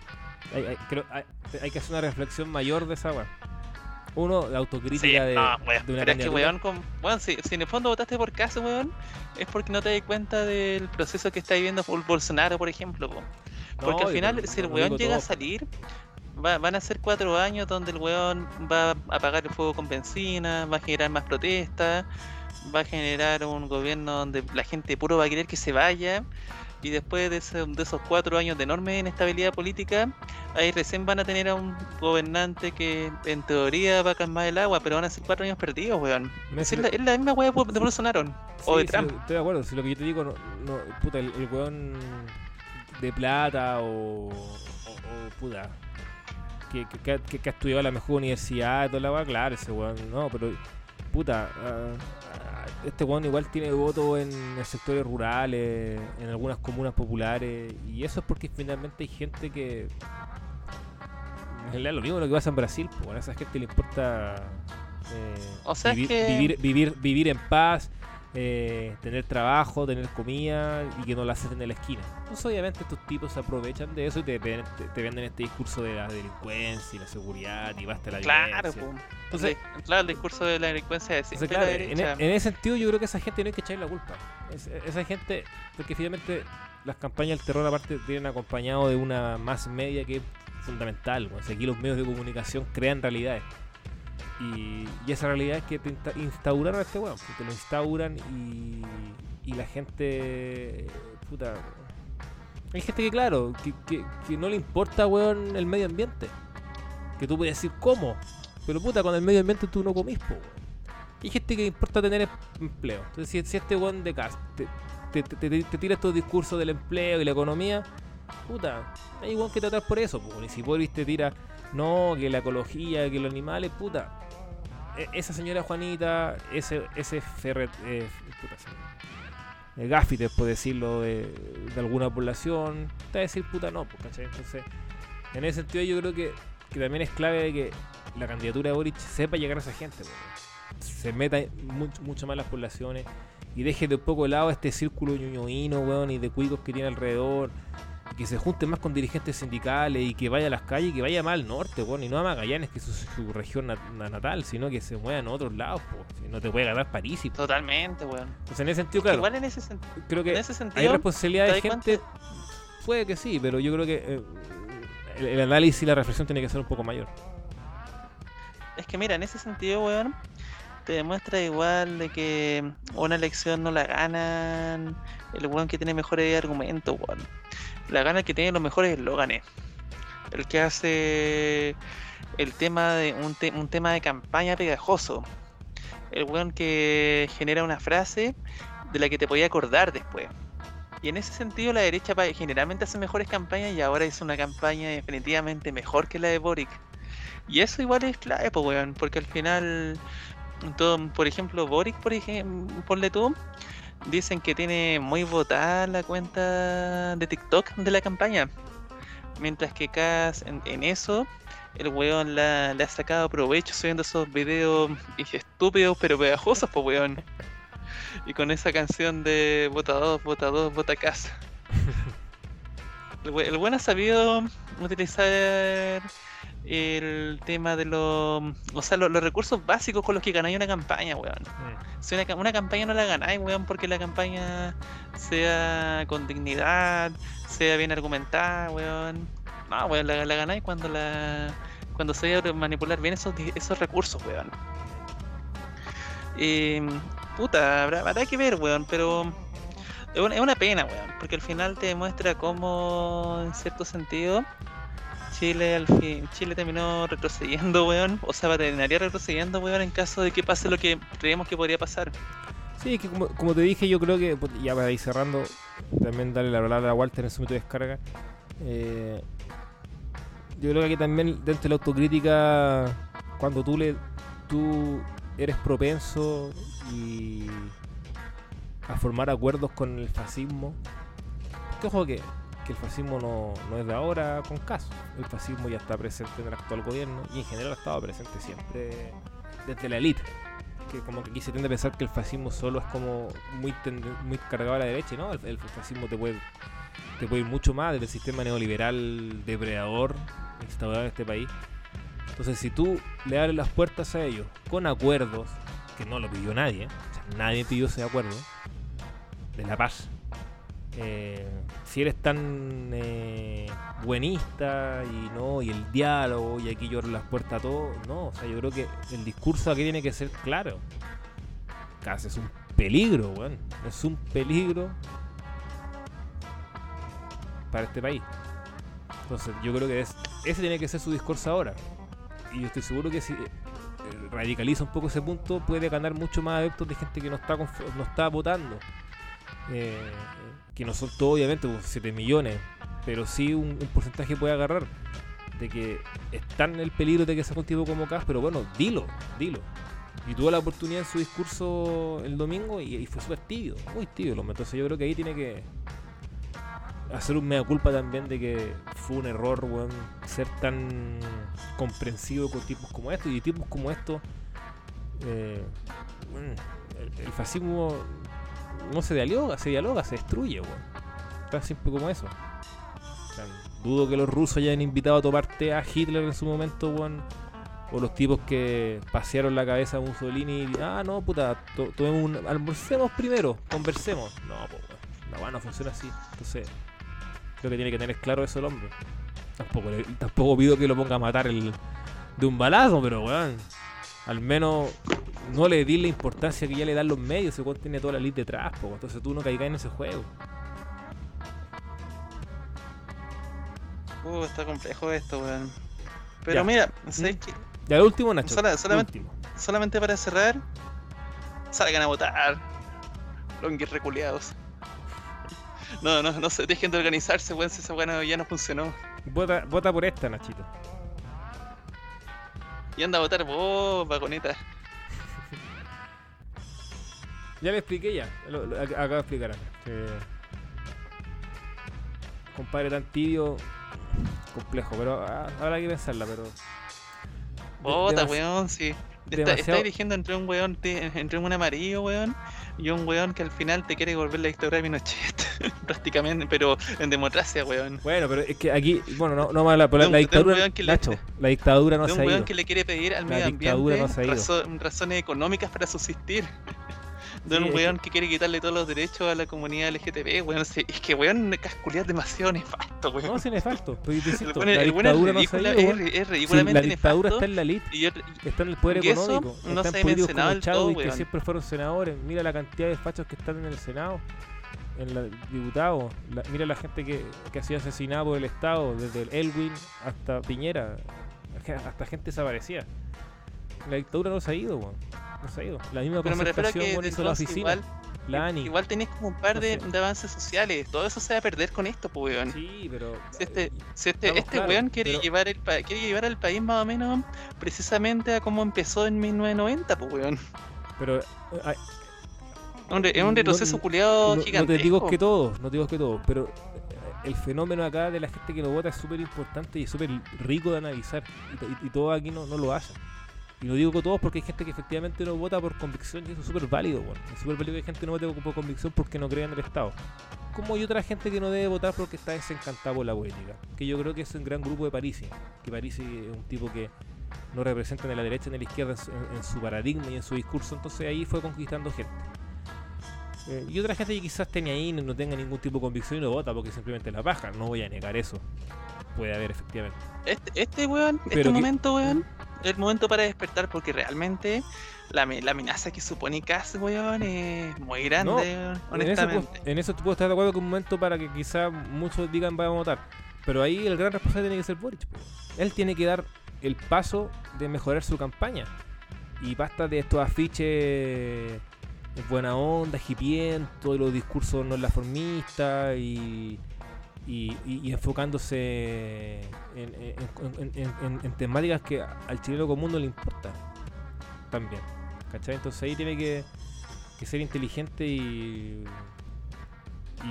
S1: Hay, hay- creo- hay- hay que hacer una reflexión mayor de esa weón. Uno, la autocrítica
S3: Sí,
S1: de,
S3: no, weón.
S1: de una
S3: Pero es que,
S1: candidatura.
S3: weón, con, weón si, si en el fondo votaste por caso, weón, es porque no te das cuenta del proceso que está viviendo Bol- Bolsonaro, por ejemplo, po. Porque
S1: No,
S3: al final,
S1: no-
S3: si el
S1: no
S3: weón
S1: digo
S3: llega a
S1: todo,
S3: salir, va- van a ser cuatro años donde el weón va a apagar el fuego con benzina, va a generar más protestas, va a generar un gobierno donde la gente puro va a querer que se vaya. Y después de, ese- de esos cuatro años de enorme inestabilidad política, ahí recién van a tener a un gobernante que en teoría va a calmar el agua, pero van a ser cuatro años perdidos, weón. Es la, es la misma weá de Bolsonaro o de
S1: Sí, sí,
S3: Trump.
S1: estoy de acuerdo. Si lo que yo te digo, no, no, puta, el, el weón de plata o, o, o, puta, que, que- que, ha- que- que ha estudiado en la mejor universidad y toda la weá, claro, ese weón, no, pero, puta, ah, este weón igual tiene votos en, en sectores rurales, en algunas comunas populares, y eso es porque finalmente hay gente que. En realidad, lo mismo lo que pasa en Brasil, pues, a esa gente le importa eh,
S3: O sea, es
S1: vivir,
S3: que-
S1: vivir, vivir, vivir en paz, eh, tener trabajo, tener comida y que no la hacen en la esquina. Entonces, obviamente, estos tipos se aprovechan de eso y te, ven- te, te venden este discurso de la delincuencia y la seguridad y basta la
S3: Claro,
S1: violencia.
S3: po.
S1: Entonces-
S3: claro, el discurso de la delincuencia es
S1: Entonces, claro, en, e- en ese sentido yo creo que esa gente no hay que echarle la culpa. Es- esa gente, porque finalmente las campañas del terror aparte vienen acompañado de una más media que es fundamental. O sea, aquí los medios de comunicación crean realidades. Y, esa realidad es que te insta- instauraron a este weón. que Te lo instauran y, y la gente... Puta... Hay gente que, claro, que, que- no le importa, weón, el medio ambiente. Que tú puedes decir, ¿cómo? Pero puta, con el medio ambiente tú no comís, po, hay gente que importa tener em- empleo. Entonces, si, este weón de casa te, te, te- te- tira estos discursos del empleo y la economía, puta, hay weón que tratar por eso. po. Y si Boris te tira, no, que la ecología, que los animales, puta. e- Esa señora Juanita, ese, ese ferret, eh, puta, eh, gaffiter, por decirlo, de, alguna población, te va a decir puta no, pues, ¿cachai? Entonces, en ese sentido yo creo que, que también es clave que la candidatura de Boric sepa llegar a esa gente, pues, se meta mucho, mucho más las poblaciones y deje de un poco de lado este círculo ñoñoíno, weón, y de cuicos que tiene alrededor. Que se junte más con dirigentes sindicales y que vaya a las calles y que vaya más al norte, weón, y no a Magallanes, que es su, su región nat- na- natal, sino que se muevan a otros lados, po, si no te puede ganar París. Y,
S3: Totalmente, weón.
S1: entonces, en ese sentido, claro,
S3: Igual en ese, sen-
S1: creo
S3: en
S1: que hay
S3: sentido,
S1: responsabilidad
S3: ¿te
S1: de gente. Puede que sí, pero yo creo que eh, el, el análisis y la reflexión tiene que ser un poco mayor.
S3: es que mira, en ese sentido, weón, te demuestra igual de que una elección no la ganan el weón que tiene mejores argumentos, weón. La gana que tiene los mejores eslóganes. El que hace el tema de un, un tema de campaña pegajoso. El weón que genera una frase de la que te podía acordar después. Y en ese sentido la derecha generalmente hace mejores campañas y ahora hizo una campaña definitivamente mejor que la de Boric. Y eso igual es clave, pues, weón, porque al final, todo, por ejemplo, Boric, por ejemplo, ponle tú, dicen que tiene muy votada la cuenta de TikTok de la campaña. Mientras que Cass en, en eso, el weón la- le ha sacado provecho subiendo esos videos estúpidos pero pegajosos, pues, weón. y con esa canción de vota 2, vota 2, vota casa. (laughs) El, el buen ha sabido utilizar el tema de los. O sea, lo- los, recursos básicos con los que ganáis una campaña, weón.
S1: Mm.
S3: Si una, una campaña no la ganáis, weón, porque la campaña sea con dignidad, sea bien argumentada, weón. No, weón, la, la ganáis cuando la. Cuando se manipular bien esos, esos recursos, weón. Y. Puta, habrá, habrá que ver, weón, pero. Es una, es una pena, weón, porque al final te demuestra cómo, en cierto sentido, Chile al fin, Chile terminó retrocediendo, weón, o sea, terminaría retrocediendo, weón, en caso de que pase lo que creemos que podría pasar.
S1: Sí, que como, te dije, yo creo que, put- ya para ir cerrando, también darle la palabra a Walter en su método de descarga. eh, yo creo que también dentro de la autocrítica, cuando tú le tú eres propenso y a formar acuerdos con el fascismo, que ojo que, que el fascismo no, no es de ahora con caso, el fascismo ya está presente en el actual gobierno y en general ha estado presente siempre desde la élite que como que aquí se tiende a pensar que el fascismo solo es como muy muy cargado a la derecha, ¿no? El, el fascismo te puede, te puede ir mucho más desde el sistema neoliberal depredador instaurado en este país. Entonces, si tú le abres las puertas a ellos con acuerdos, que no lo pidió nadie, o sea, nadie pidió ese acuerdo, de la paz. Eh, si eres tan eh, buenista y no y el diálogo y aquí yo las puertas a todo, no, o sea, yo creo que el discurso aquí tiene que ser claro. Casi es un peligro, weón. Es un peligro para este país. Entonces, yo creo que es, ese tiene que ser su discurso ahora. Y yo estoy seguro que si eh, radicaliza un poco ese punto, puede ganar mucho más adeptos de gente que no está, no está votando. Eh, que no son todos, obviamente, 7 millones, pero sí un, un porcentaje puede agarrar. De que está en el peligro de que sea un tipo como Cas, pero bueno, dilo, dilo. Y tuvo la oportunidad en su discurso el domingo y, fue súper tibio, muy tibio. Entonces yo creo que ahí tiene que hacer un mea culpa también de que fue un error, ser tan comprensivo con tipos como estos. Y tipos como estos, eh, el fascismo no se dialoga, se dialoga, se destruye, weón. Tan simple como eso. Dudo que los rusos hayan invitado a tomar té a Hitler en su momento, weón. O los tipos que pasearon la cabeza a Mussolini y, ah, no, puta, to- tomemos un, almorcemos primero, conversemos. No, pues, weón, no funciona así. Entonces, creo que tiene que tener claro eso el hombre. Tampoco, tampoco pido que lo ponga a matar el, de un balazo, pero weón, al menos no le di la importancia que ya le dan los medios, ese weón tiene toda la lid detrás, po, entonces tú no caigas en ese juego.
S3: Uh, está complejo esto, weón. Pero
S1: Ya.
S3: mira, ¿sabes qué?
S1: Ya el último, Nacho.
S3: Sola- solamente-
S1: último.
S3: solamente para cerrar, salgan a votar. Longuis reculeados. No, no, no se dejen de organizarse, weón, si esa weá no- ya no funcionó.
S1: Vota, vota por esta, Nachito.
S3: Y anda a votar vos, vagoneta.
S1: Ya le expliqué ya. Lo, lo- ac- acabo de explicar. acá, que compadre tan tibio, complejo, pero ah, habrá que pensarla, pero.
S3: Vota, weón, sí. Está,
S1: demasiado-
S3: está eligiendo entre un weón, entre un amarillo, weón, y un weón que al final te quiere volver la dictadura de Pinochet. (laughs) Prácticamente, pero en democracia, weón.
S1: Bueno, pero es que aquí, bueno, no, no más la, la,
S3: un-
S1: la
S3: un
S1: dictadura,
S3: weón le-
S1: Nacho, la dictadura no
S3: de
S1: se
S3: un
S1: ha
S3: weón
S1: ido.
S3: que le quiere pedir al
S1: La
S3: medio ambiente
S1: no
S3: razo- razones económicas para subsistir. De
S1: Sí,
S3: un weón que quiere quitarle todos los derechos a la comunidad LGTB, weón. sí, Es que weón casculiar demasiado nefasto, weón.
S1: No, sin nefasto, pero yo te
S3: El
S1: insisto,
S3: weón es-
S1: la
S3: el weón es
S1: dictadura no se
S3: es
S1: Sí, la
S3: nefasto.
S1: está en la elite,
S3: Y yo-
S1: está en el poder económico,
S3: no
S1: están políticos como Chadwick, que siempre fueron senadores. Mira la cantidad de fachos que están en el Senado, en los diputados. La- mira la gente que, que ha sido asesinada por el Estado, desde el Elwin hasta Piñera, hasta gente desaparecida. La dictadura no se ha ido, weón. No se ha ido. La misma
S3: pero me refiero a
S1: concertación
S3: que
S1: hizo la oficina,
S3: igual,
S1: la ANI.
S3: igual tenéis como un par
S1: No
S3: de,
S1: sé.
S3: de avances sociales. Todo eso se va a perder con esto, pues, weón.
S1: Sí, pero.
S3: Si este,
S1: eh,
S3: si este, este
S1: claros,
S3: weón quiere,
S1: pero-
S3: llevar el quiere llevar al país más o menos precisamente a como empezó en 1990, pues weón.
S1: pero eh, ay,
S3: Es un retroceso
S1: no-
S3: culiado
S1: no, no te digo que todos, no te digo que todos, pero eh, el fenómeno acá de la gente que no vota es súper importante y súper rico de analizar. Y- y todos aquí no, no lo hacen. Y lo digo con todos porque hay gente que efectivamente no vota por convicción y eso es súper válido, weón. Es súper válido que hay gente no vote por convicción porque no cree en el Estado. Como hay otra gente que no debe votar porque está desencantada por la política. Que yo creo que es un gran grupo de Parisi. Que Parisi es un tipo que no representa ni la derecha ni la izquierda en su, paradigma y en su discurso. Entonces ahí fue conquistando gente. Eh, y otra gente que quizás tenga ahí no tenga ningún tipo de convicción y no vota porque simplemente la baja. No voy a negar eso. Puede haber efectivamente.
S3: Este, este weón,
S1: Pero
S3: este
S1: que-
S3: momento, weón, el momento para despertar porque realmente la, la amenaza que supone Cass, weón, es muy grande,
S1: No,
S3: weón,
S1: En eso,
S3: honestamente.
S1: en eso te puedo estar de acuerdo que un momento para que quizás muchos digan van a votar. Pero ahí el gran responsable tiene que ser Boric. Él tiene que dar el paso de mejorar su campaña. Y basta de estos afiches buena onda, hipiento, y los discursos no formistas y, y, y- y enfocándose en, en- en- en- temáticas que al chileno común no le importan también. ¿Cachai? Entonces ahí tiene que, que ser inteligente y,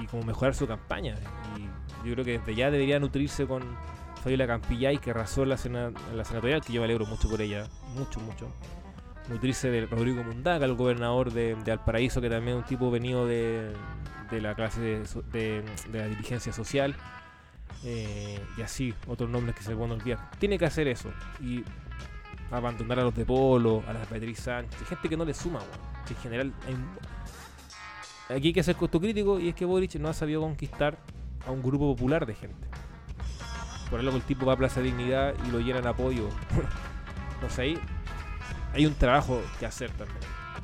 S1: y como mejorar su campaña. Y yo creo que desde ya debería nutrirse con Fabiola Campillay, que arrasó la, sena- en la senatorial, que yo me alegro mucho por ella, mucho, mucho. Nutrirse de Rodrigo Mundaca, el gobernador de, de Valparaíso, que también es un tipo venido de, de la clase de, la dirigencia social. Eh, y así, otros nombres que se a olvidar. Tiene que hacer eso. Y abandonar a los de Polo, a las Beatriz Sánchez, gente que no le suma. Que en general aquí hay que ser crítico y es que Boric no ha sabido conquistar a un grupo popular de gente. Por algo el tipo va a Plaza Dignidad y lo llenan apoyo. (laughs) Entonces ahí hay un trabajo que hacer también.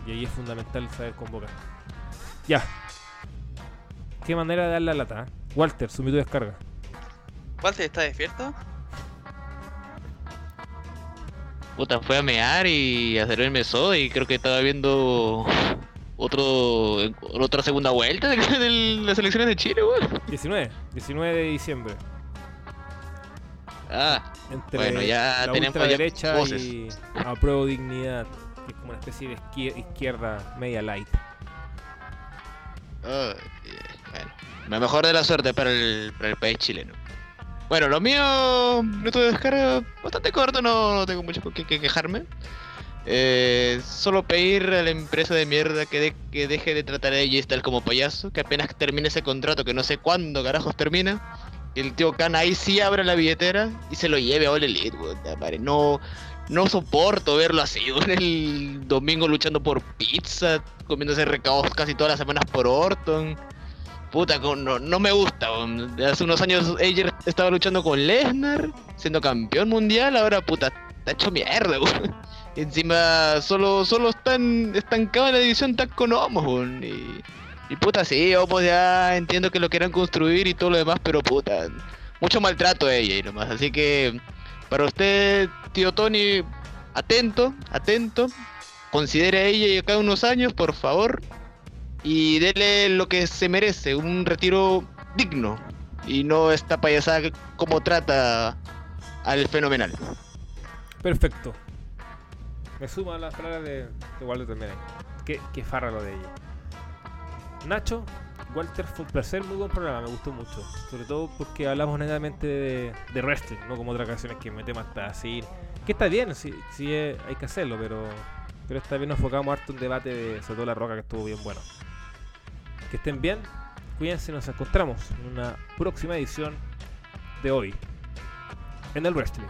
S1: Y ahí es fundamental saber convocar. Ya. Qué manera de dar la lata. ¿eh? Walter, sumito de descarga.
S3: Walter, ¿está despierto?
S2: Puta, fue a mear y a hacer el meso y creo que estaba viendo otro otra segunda vuelta (laughs) de, de las elecciones de Chile, weón.
S1: 19. 19 de diciembre.
S2: Ah,
S1: Entre
S2: Bueno, ya
S1: la
S2: tenemos ya voces.
S1: y apruebo dignidad. Que es como una especie de izquier- izquierda media light.
S2: ah, eh, bueno, la mejor de la suerte para el, para el país chileno. Bueno, lo mío, minuto de descarga bastante corto, no, tengo mucho qué que quejarme. Eh, solo pedir a la empresa de mierda que, que deje de tratar a tal como payaso, que apenas termine ese contrato, que no sé cuándo carajos termina, que el tío Khan ahí sí abra la billetera y se lo lleve a All Elite, No, no soporto verlo así, weón, el domingo luchando por pizza, comiéndose recados casi todas las semanas por Orton. Puta, no, no me gusta. Hace unos años Ayer estaba luchando con Lesnar, siendo campeón mundial, ahora puta, está hecho mierda, Encima solo, solo están estancados en la división tag con Homos. Y, y puta, sí, Homos ya entiendo que lo quieran construir y todo lo demás, pero puta, mucho maltrato a ella y nomás. Así que, para usted, tío Tony, atento, atento. Considere ella y acá unos años, por favor. Y dele lo que se merece, un retiro digno. Y no esta payasada como trata al fenomenal.
S1: Perfecto. Me sumo a las palabras de, de Walter también. Qué, qué farra lo de ella. Nacho, Walter, fue un placer, muy buen programa, me gustó mucho. Sobre todo porque hablamos netamente de, wrestling, no como otras canciones que metemos hasta así. Que está bien, sí, sí eh, hay que hacerlo, pero, pero esta vez nos enfocamos harto en debate de sobre todo la roca que estuvo bien bueno. Estén bien, cuídense, nos encontramos en una próxima edición de hoy en el wrestling.